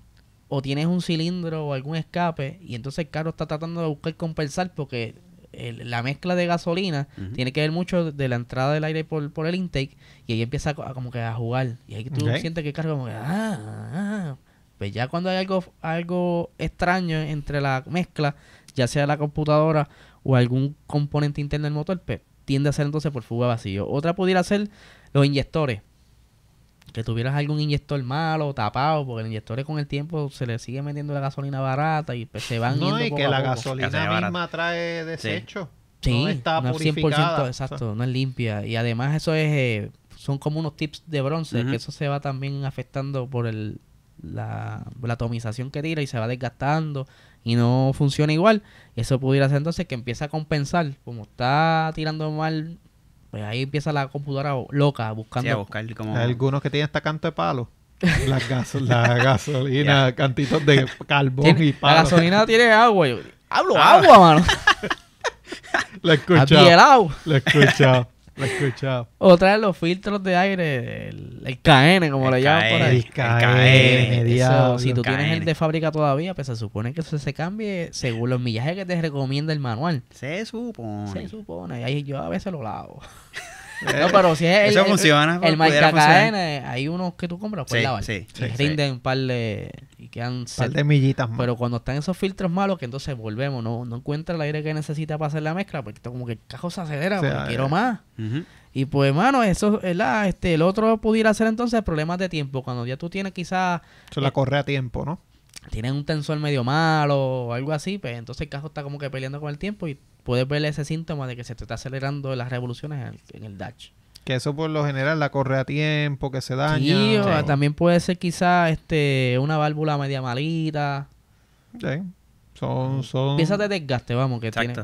o tienes un cilindro o algún escape y entonces el carro está tratando de buscar compensar porque el- la mezcla de gasolina tiene que ver mucho de la entrada del aire por, por el intake y ahí empieza a, co- a como que a jugar y ahí tú sientes que el carro como que ah, ah. pues ya cuando hay algo algo extraño entre la mezcla ya sea la computadora o algún componente interno del motor pues tiende a ser entonces por fuga vacío. Otra pudiera ser los inyectores que tuvieras algún inyector malo o tapado, porque el inyector con el tiempo se le sigue metiendo la gasolina barata y pues, se van No, yendo y poco que a la poco. gasolina barata. misma trae desecho. Sí, no está no es 100%, purificada. exacto, no es limpia. Y además eso es, eh, son como unos tips de bronce, que eso se va también afectando por el, la, la atomización que tira y se va desgastando y no funciona igual. Eso pudiera ser entonces que empieza a compensar, como está tirando mal, pues ahí empieza la computadora loca buscando... Sí, a buscar como... Hay algunos que tienen hasta canto de palo. <laughs> La, gaso- la gasolina, cantitos de <laughs> carbón y la palo. gasolina <laughs> tiene agua. Yo, Hablo Ah. agua, mano. Lo he escuchado. Lo he escuchado. Lo he escuchado. Otra de los filtros de aire, el, el KN, como El le llaman por ahí. El KN, KN, Eso, diablo. si tú tienes el de fábrica todavía, pues se supone que eso se cambie según los millajes que te recomienda el manual. Se supone. Se supone. Y ahí yo a veces lo lavo. <laughs> No, pero si es el, Eso el- funciona, el, marca KN, hay unos que tú compras por Sí, lavar. sí, y sí, rinden un par de... y quedan Un par set. de millitas más. Pero cuando están esos filtros malos, que entonces volvemos, no, no encuentra el aire que necesita para hacer la mezcla, porque como que el cajo se acelera, Sí, porque eh. quiero más. Y pues, mano, eso, ¿verdad? Este, el otro pudiera ser entonces problemas de tiempo. Cuando ya tú tienes quizás, Eso la corre a tiempo, ¿no? tienes un tensor medio malo o algo así, pues entonces el cajo está como que peleando con el tiempo y puedes ver ese síntoma de que se te está acelerando las revoluciones en el, en el dash. Que eso por lo general la corre a tiempo, que se daña. Sí, o también puede ser quizás este, una válvula media malita. Sí. Son, son... Piezas de desgaste, vamos, que tiene.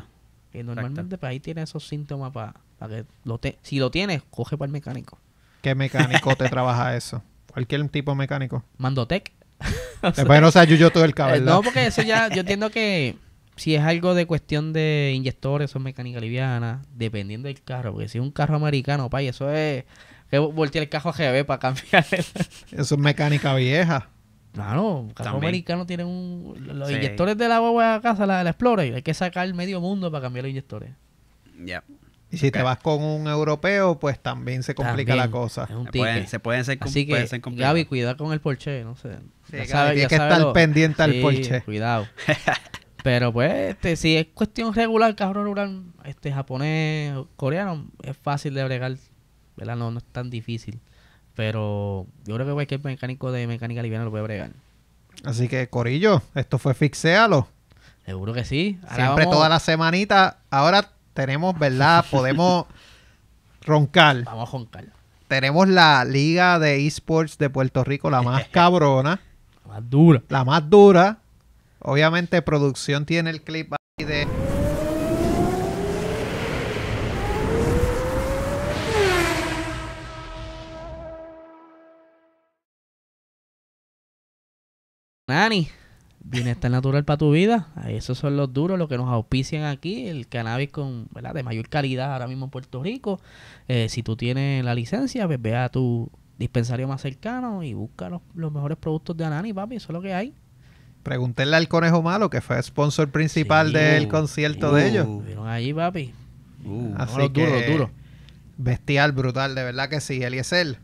Y normalmente pues, ahí tiene esos síntomas para que lo te si lo tienes, coge para el mecánico. ¿Qué mecánico te <laughs> trabaja eso? Cualquier tipo de mecánico. Mandotec. Después no se ayuyó todo el <laughs> eh, cabello. no, porque eso ya, yo entiendo que si es algo de cuestión de inyectores o mecánica liviana, dependiendo del carro, porque si es un carro americano, pay, eso es que voltear el carro a GB para cambiar. <laughs> Eso es mecánica vieja. Claro, un carro También. americano tienen un, los Sí. inyectores de la guagua a casa, la, la Explorer, hay que sacar medio mundo para cambiar los inyectores. Ya. Y si te vas con un europeo, pues también se complica la cosa. Es un Se pueden, se pueden ser, com- Así pueden que, ser complicados. Gaby, cuidado con el Porsche, no sé. Sí, Ya Gaby, sabe- tienes ya que sabe estar lo- pendiente al Sí, Porsche. Cuidado. <laughs> Pero pues, este, si es cuestión regular, carro rural, este, japonés, coreano, es fácil de bregar, ¿verdad? No, no es tan difícil. Pero yo creo que cualquier mecánico de mecánica liviana lo puede bregar. Así que, Corillo, esto fue Fixéalo. Seguro que sí. Ahora Siempre vamos, toda la semanita. Ahora tenemos, ¿verdad? <laughs> Podemos roncar. Vamos a joncar. Tenemos la Liga de Esports de Puerto Rico, la <laughs> más cabrona, Más dura. la más dura. Obviamente, producción tiene el clip ahí de. Nani, bienestar natural para tu vida. Esos son los duros, los que nos auspician aquí. El cannabis con, de mayor calidad ahora mismo en Puerto Rico. Eh, si tú tienes la licencia, pues ve a tu dispensario más cercano y busca los, los mejores productos de Anani, papi. Eso es lo que hay. Pregúntenle al Conejo Malo, que fue sponsor principal Sí. del concierto de Uh. ellos. Vieron allí, papi. Uh, Así que- duros. Bestial, brutal, de verdad que sí. Eliezer,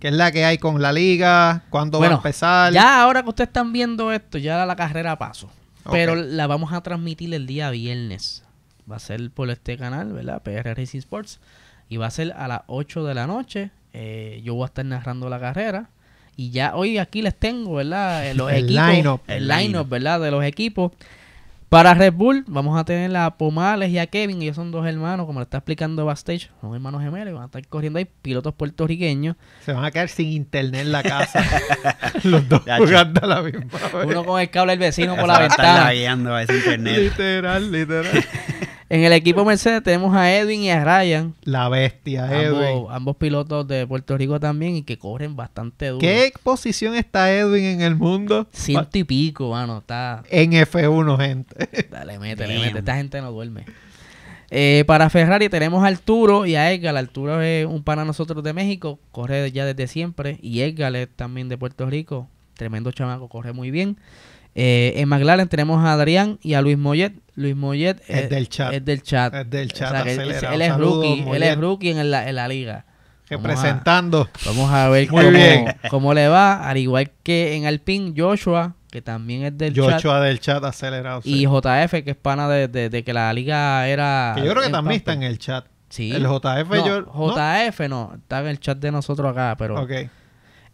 ¿qué es la que hay con la liga? ¿Cuándo va a empezar? Ya ahora que ustedes están viendo esto, ya la carrera pasó. Pero la vamos a transmitir el día viernes. Va a ser por este canal, ¿verdad? PR Racing Sports. Y va a ser a las 8 de la noche. Eh, yo voy a estar narrando la carrera. Y ya hoy aquí les tengo, ¿verdad? Eh, Los <laughs> El equipos. line-up. El El line-up. ¿verdad? De los equipos. Para Red Bull vamos a tener a Pomales y a Kevin. Ellos son dos hermanos, como le está explicando Backstage. Son hermanos gemelos y van a estar corriendo ahí pilotos puertorriqueños. Se van a quedar sin internet en la casa. <laughs> Los dos Ya, jugando a la misma vez. Uno con el cable del vecino por la estar ventana. a ese internet. Literal, literal. <laughs> En el equipo Mercedes tenemos a Edwin y a Ryan, La bestia, Edwin. ambos, ambos pilotos de Puerto Rico también y que corren bastante duro. ¿Qué posición está Edwin en el mundo? Ciento y pico, mano, está... En F1, gente. Dale, métele, Damn. métele. Esta gente no duerme. Eh, para Ferrari tenemos a Arturo y a Edgar. Arturo es un pana nosotros de México, corre ya desde siempre. Y Edgar es también de Puerto Rico, tremendo chamaco, corre muy bien. Eh, en McLaren tenemos a Adrián y a Luis Mollet. Luis Mollet Es del chat. Es del chat. Es del chat O sea, él, es Saludos, rookie, él es rookie en la, en la liga. Vamos a- Representando. Vamos a ver cómo, bien. cómo le va. Al igual que en Alpine, Joshua, que también es del chat. Joshua del chat acelerado. sí. Y JF, que es pana de, de- de que la liga era. que yo creo que también está en el chat. Sí. El JF, No, yo. ¿no? JF no, está en el chat de nosotros acá, pero Ok.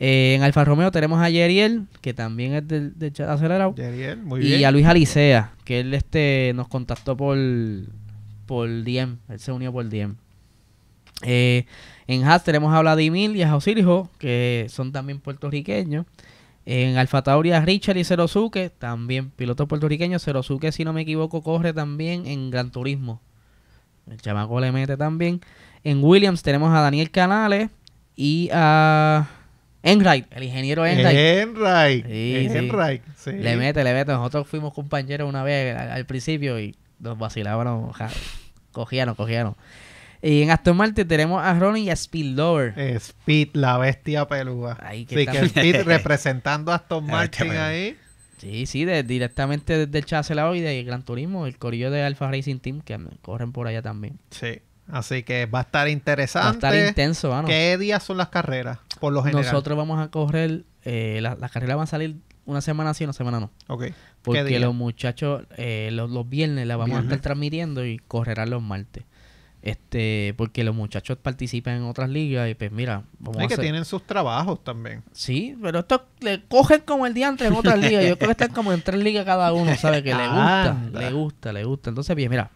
Eh, en Alfa Romeo tenemos a Yeriel, que también es del, del chat acelerado, Yeriel, muy y bien. a Luis Alicea, que él este nos contactó por por DM, él se unió por DM. Eh, en Haas tenemos a Vladimir y a Josirjo, que son también puertorriqueños. En Alfa Tauri a Richard y Cerosuke, también pilotos puertorriqueños. Cerosuke, si no me equivoco, corre también en Gran Turismo. El chamaco le mete también. En Williams tenemos a Daniel Canales y a Enright, el ingeniero Enright. Enright. Sí, sí. Enright. sí. Le mete, le mete. Nosotros fuimos compañeros una vez al, al principio y nos vacilaban. ja, Cogían, cogían. Y en Aston Martin tenemos a Ronnie y a Speed Lover. Speed, la bestia pelúa. Ahí que Sí, está- que Speed <laughs> representando a Aston Martin ahí. Sí, sí, de- directamente desde el y de Gran Turismo, el corillo de Alfa Racing Team que corren por allá también. Sí. Así que va a estar Va a interesante. estar intenso, mano. ¿Qué días son las carreras? Por lo general. Nosotros vamos a correr, eh, la- las carreras van a salir una semana sí, una semana no. Ok. ¿Qué Porque día? los muchachos, eh, los, los viernes las vamos a estar transmitiendo y correrán los martes. Este, porque los muchachos participan en otras ligas y pues mira, vamos Es a que hacer... tienen sus trabajos también. Sí, pero esto le cogen como el diantre en otras <laughs> ligas. Yo creo que están como en tres ligas cada uno, ¿sabe? Que le gusta, le gusta, le gusta. Entonces, bien, mira,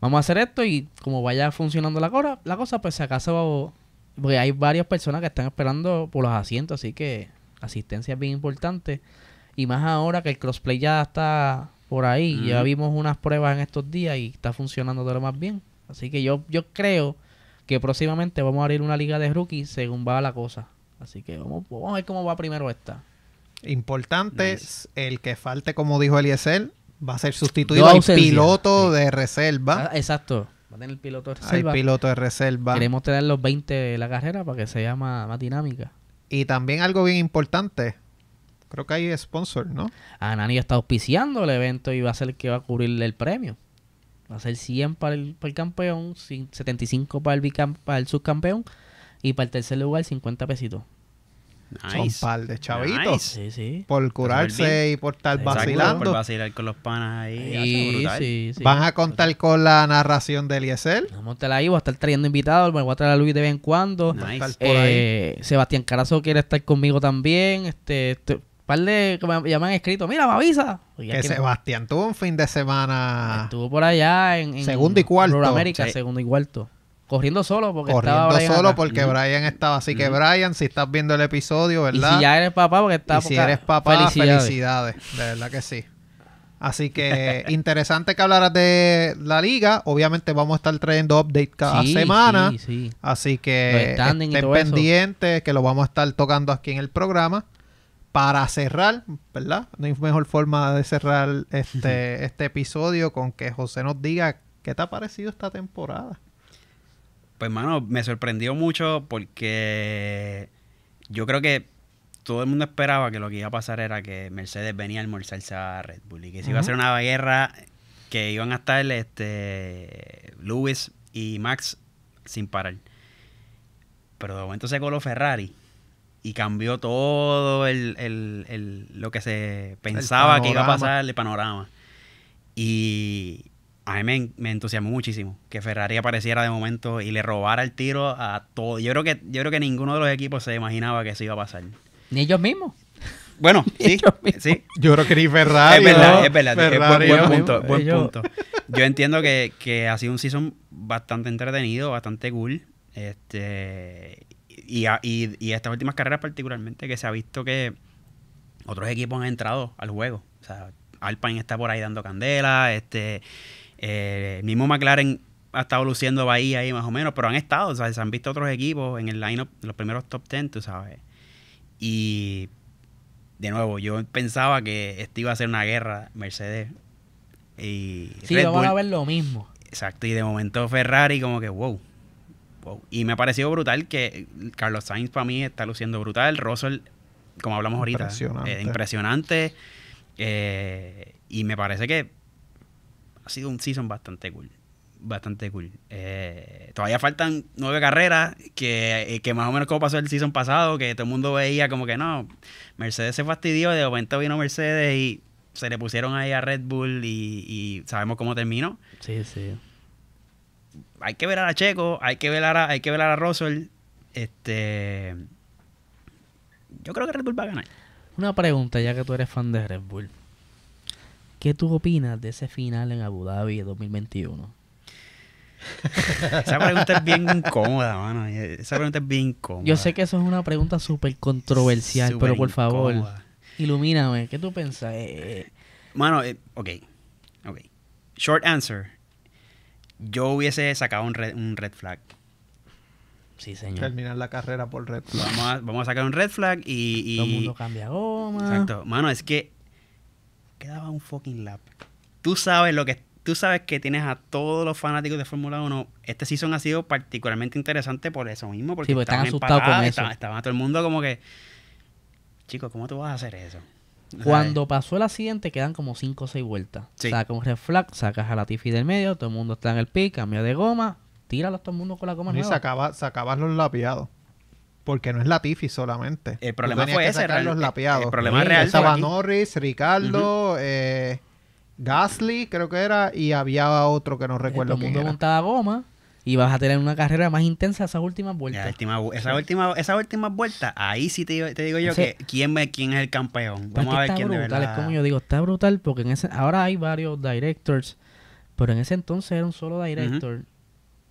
vamos a hacer esto y como vaya funcionando la cosa, la cosa pues si acaso... Porque hay varias personas que están esperando por los asientos, así que asistencia es bien importante. Y más ahora que el crossplay ya está por ahí. Ya vimos unas pruebas en estos días y está funcionando de lo más bien. Así que yo, yo creo que próximamente vamos a abrir una liga de rookies según va la cosa. Así que vamos, vamos a ver cómo va primero esta. Importante, Nice. el que falte, como dijo Eliezer, va a ser sustituido Dos al piloto de reserva. Ah, exacto. Va a tener el piloto de Al reserva. piloto de reserva. Queremos tener los 20 de la carrera para que sea más, más dinámica. Y también algo bien importante. Creo que hay sponsor, ¿no? A Nani está auspiciando el evento y va a ser el que va a cubrir el premio. Va a ser 100 para el, para el campeón, cin- 75 para el, bicam- para el subcampeón y para el tercer lugar 50 pesitos. Son Nice. par de chavitos. Nice. Sí, sí. Por curarse y por estar Exacto, vacilando. Por vacilar con los panas ahí. Sí, brutal. sí, sí. Van a contar con la narración de Eliezer. Vamos a estar ahí, voy a estar trayendo invitados, me voy a traer a Luis de vez en cuando. Nice. Eh, Sebastián Carazo quiere estar conmigo también. Este, este par de que me, ya me han escrito, mira, me avisa. Oye, Que Sebastián tuvo un fin de semana Estuvo por allá en, en Segundo y cuarto. América, Sí. segundo y cuarto. Corriendo solo porque estaba corriendo Brian solo acá. porque. Brian estaba. Así que. Brian, si estás viendo el episodio, Y ¿verdad? si ya eres papá porque está Y si eres papá, felicidades. felicidades. De verdad que sí. Así que <laughs> interesante que hablaras de la liga. Obviamente vamos a estar trayendo update cada Sí, semana. sí, sí. Así que y estén pendientes que lo vamos a estar tocando aquí en el programa. Para cerrar, ¿verdad? No hay mejor forma de cerrar este, <laughs> este episodio con que José nos diga qué te ha parecido esta temporada. Pues, mano, me sorprendió mucho porque yo creo que todo el mundo esperaba que lo que iba a pasar era que Mercedes venía a almorzarse a Red Bull y que se iba a hacer una guerra que iban a estar este Lewis y Max sin parar. Pero de momento se coló Ferrari y cambió todo el, el- el- lo que se pensaba que iba a pasar, el panorama. Y a mí me, me entusiasmó muchísimo que Ferrari apareciera de momento y le robara el tiro a todo. Yo creo que, yo creo que ninguno de los equipos se imaginaba que eso iba a pasar. Ni ellos mismos. Bueno, <laughs> sí, Ellos mismos. sí. Yo creo que ni Ferrari. Es verdad, ¿no? es verdad. es buen- punto, buen Ellos- punto. Yo entiendo que, que ha sido un season bastante entretenido, bastante cool. Este y, a- y, y estas últimas carreras particularmente que se ha visto que otros equipos han entrado al juego. O sea, Alpine está por ahí dando candela, este eh, el mismo McLaren ha estado luciendo Bahía ahí más o menos, pero han estado, o sea, se han visto otros equipos en el line-up, los primeros top 10, tú sabes. Y de nuevo, yo pensaba que esto iba a ser una guerra Mercedes y Sí, Red vamos Bull. a ver lo mismo. Exacto, y de momento Ferrari como que wow. wow. Y me ha parecido brutal que Carlos Sainz para mí está luciendo brutal, Russell, como hablamos ahorita, Impresionante. eh, impresionante. eh, y me parece que ha sido un season bastante cool. Bastante cool. Eh, todavía faltan nueve carreras, que, eh, que más o menos como pasó el season pasado, que todo el mundo veía como que no, Mercedes se fastidió, de momento vino Mercedes y se le pusieron ahí a Red Bull y, y sabemos cómo terminó Sí, sí. hay que ver a Checo, hay que ver a, hay que ver a Russell. Este. Yo creo que Red Bull va a ganar. Una pregunta, ya que tú eres fan de Red Bull. ¿Qué tú opinas de ese final en Abu Dhabi de 2021? Esa pregunta es bien incómoda, mano. Esa pregunta es bien incómoda. Yo sé que eso es una pregunta súper controversial, pero por favor, incómoda. ilumíname. ¿Qué tú piensas? Eh, eh, Mano, eh, ok. Ok. Short answer. Yo hubiese sacado un red, un red flag. sí, señor. Terminar la carrera por Red. Vamos a, vamos a sacar un red flag y. y- Todo el mundo cambia goma. Exacto. Mano, es que quedaba un fucking lap. Tú sabes lo que tú sabes que tienes a todos los fanáticos de Fórmula 1. Este season ha sido particularmente interesante por eso mismo, porque Sí, porque están estaban asustados con eso. Estaba, estaba todo el mundo como que Chicos, ¿cómo tú vas a hacer eso? Cuando pasó el accidente quedan como 5 o 6 vueltas. Sí. Saca un red flag, sacas a la Tiffy del medio, todo el mundo está en el pick, cambia de goma, tíralos todo el mundo con la goma Y nueva. sacaba, sacabas los lapeados. Porque no es Latifi solamente. El problema fue que ese, sacar real- los lapeados. el problema Sí, real Estaba. Norris, Ricardo, eh, Gasly, creo que era, y había otro que no Eh, recuerdo todo el mundo era. montaba goma y vas a tener una carrera más intensa esas últimas vueltas. última, esa última, esa última vuelta, ahí sí te, digo- te digo yo que quién, quién es el campeón. Vamos a ver está quién de brutal, verdad. es como yo digo, está brutal porque en ese ahora hay varios directors, pero en ese entonces era un solo director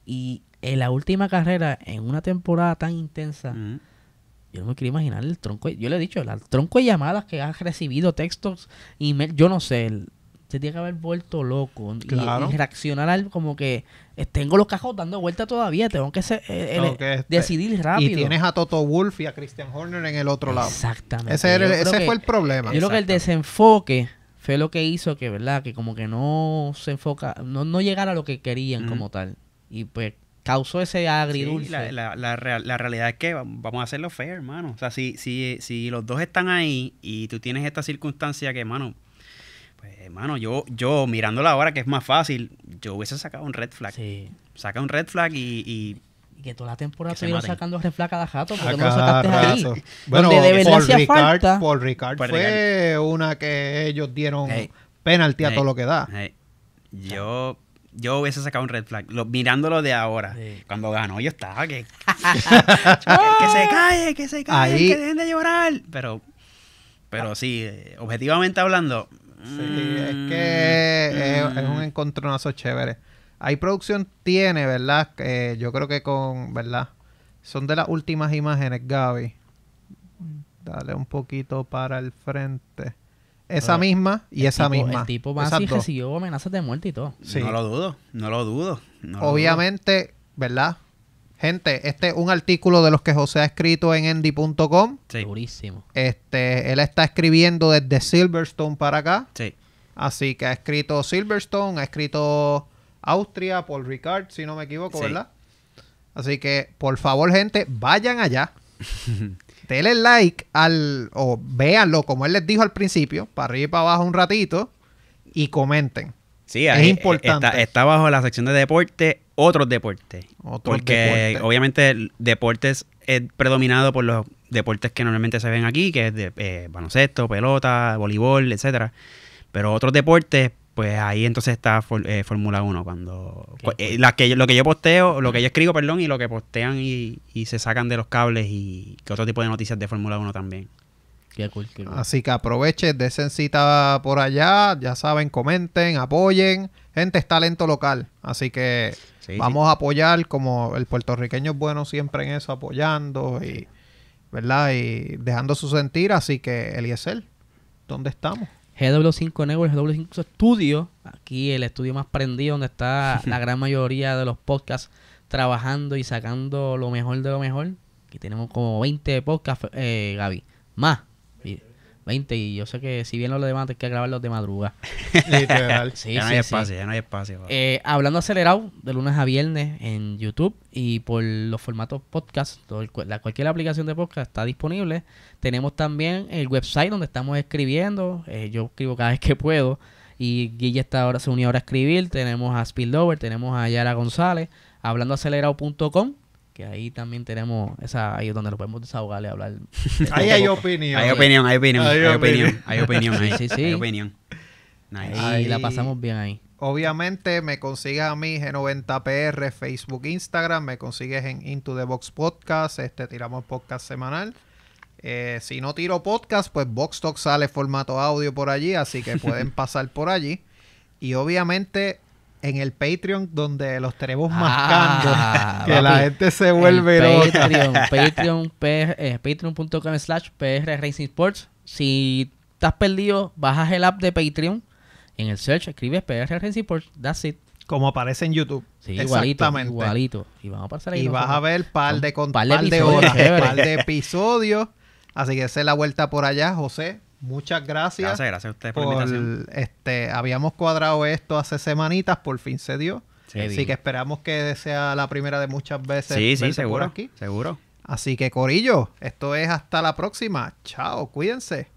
y en la última carrera en una temporada tan intensa, yo no me quería imaginar el tronco, yo le he dicho, el tronco de llamadas que has recibido, textos, email, yo no sé, el- se tiene que haber vuelto loco y- Claro. y, reaccionar al como que eh, tengo los cajos dando vuelta todavía, tengo que ser, eh, el- este, decidir rápido. Y tienes a Toto Wolf y a Christian Horner en el otro lado. Exactamente. Ese, era ese que- fue el problema. Yo creo que el desenfoque fue lo que hizo que, ¿verdad? Que como que no se enfoca, no, no llegara a lo que querían como tal. Y pues causó ese agridulce. Sí, la, la, la, real- la realidad es que va- vamos a hacerlo fair, hermano. O sea, si, si, si los dos están ahí y tú tienes esta circunstancia que, hermano, pues, hermano, yo, yo mirándola ahora que es más fácil, yo hubiese sacado un red flag. Sí. Saca un red flag y, y Y que toda la temporada estuvieron maten. sacando refla cada jato, A porque no lo cada sacaste ahí. rato. Bueno, Donde de verdad Paul hacía Ricard, falta. Paul Ricard Paul fue una que ellos dieron Hey. penalti a todo lo que da. yo, yo hubiese sacado un red flag. Lo- mirándolo de ahora. Sí. Cuando ganó, yo estaba que, <laughs> que se calle, que se calle, Ahí- que dejen de llorar. Pero, pero sí, eh, objetivamente hablando. Sí, es mm, que es, es un encontronazo chévere. Hay producción tiene, ¿verdad? Que yo creo que con, ¿verdad? Son de las últimas imágenes, Gaby. Dale un poquito para el frente. Esa Pero misma y esa tipo- misma. El tipo dos. recibió amenazas de muerte y todo. Sí. No lo dudo, no lo dudo. no lo Obviamente, ¿verdad? Gente, este es un artículo de los que José ha escrito en endy.com. Sí, Durísimo. Este, él está escribiendo desde Silverstone para acá. sí. Así que ha escrito Silverstone, ha escrito Austria, Paul Ricard, si no me equivoco, Sí. ¿verdad? Así que, por favor, gente, vayan allá. <laughs> Denle like al, o véanlo, como él les dijo al principio, para arriba y para abajo un ratito, y comenten. Sí, Es importante. Está, está bajo la sección de deporte, otros deportes. Otros porque deportes. obviamente deportes es predominado por los deportes que normalmente se ven aquí, que es de eh, baloncesto, pelota, voleibol, etcétera. Pero otros deportes, pues ahí entonces está for- eh, Fórmula 1 cuando eh, las que yo- lo que yo posteo, lo que yo escribo, perdón, y lo que postean y, y se sacan de los cables y que otro tipo de noticias de Fórmula 1 también. Qué cool, qué cool. Así que aprovechen, desen cita por allá, ya saben, comenten, apoyen. Gente, es talento local. Así que Sí, vamos a apoyar como el puertorriqueño es bueno siempre en eso, apoyando y, ¿verdad? Y dejando su sentir. Así que, Eliezer, ¿dónde estamos? GW5 Network, GW5 Studio, aquí el estudio más prendido donde está <laughs> la gran mayoría de los podcasts trabajando y sacando lo mejor de lo mejor. Aquí tenemos como 20 podcasts, eh, Gaby, más. Y 20 y yo sé que si bien los demás hay que grabarlos de madrugada. <laughs> Literal. Sí, ya no sí, hay sí. espacio, ya no hay espacio. Eh, hablando acelerado de lunes a viernes en YouTube y por los formatos podcast, todo el cu- la, cualquier aplicación de podcast está disponible. Tenemos también el website donde estamos escribiendo. eh, yo escribo cada vez que puedo. Y Guille está ahora, se unió ahora a escribir. Tenemos a Spillover, tenemos a Yara González, hablandoacelerado.com, que ahí tamí tenemos, esa, ahí es donde lo podemos desahogar y hablar. de <laughs> Ahí todo hay opinión. hay opinión, hay opinión, Hay hay, opinión, opinión. hay opinión, ahí, Sí, sí, sí. hay opinión. Nice. Ahí la pasamos bien ahí. Obviamente me consigues a mí G90PR, Facebook, Instagram, me consigues en Into the Box Podcast, este tiramos podcast semanal. Eh, si no tiro podcast, pues Box Talk sale formato audio por allí, así que pueden <laughs> pasar por allí. Y obviamente en el Patreon donde los tenemos mascando, Ah, <laughs> que la gente se vuelve el loca. Patreon, <laughs> Patreon, eh, patreon.com slash PR Racing Sports. Si estás perdido, bajas el app de Patreon. En el search escribes PR Racing Sports. That's it. Como aparece en YouTube. Sí, igualito, Exactamente. igualito. Y vamos a pasar ahí. Y vas a ver par de, con, par par de de, episodios horas, par de episodios. Así que esa es la vuelta por allá, José. Muchas gracias. Gracias, gracias a ustedes por, la invitación. este habíamos cuadrado esto hace semanitas, por fin se dio. Sí, Así bien. que esperamos que sea la primera de muchas veces. sí, sí, verte por seguro, aquí. seguro. Así que Corillo, esto es hasta la próxima. Chao, cuídense.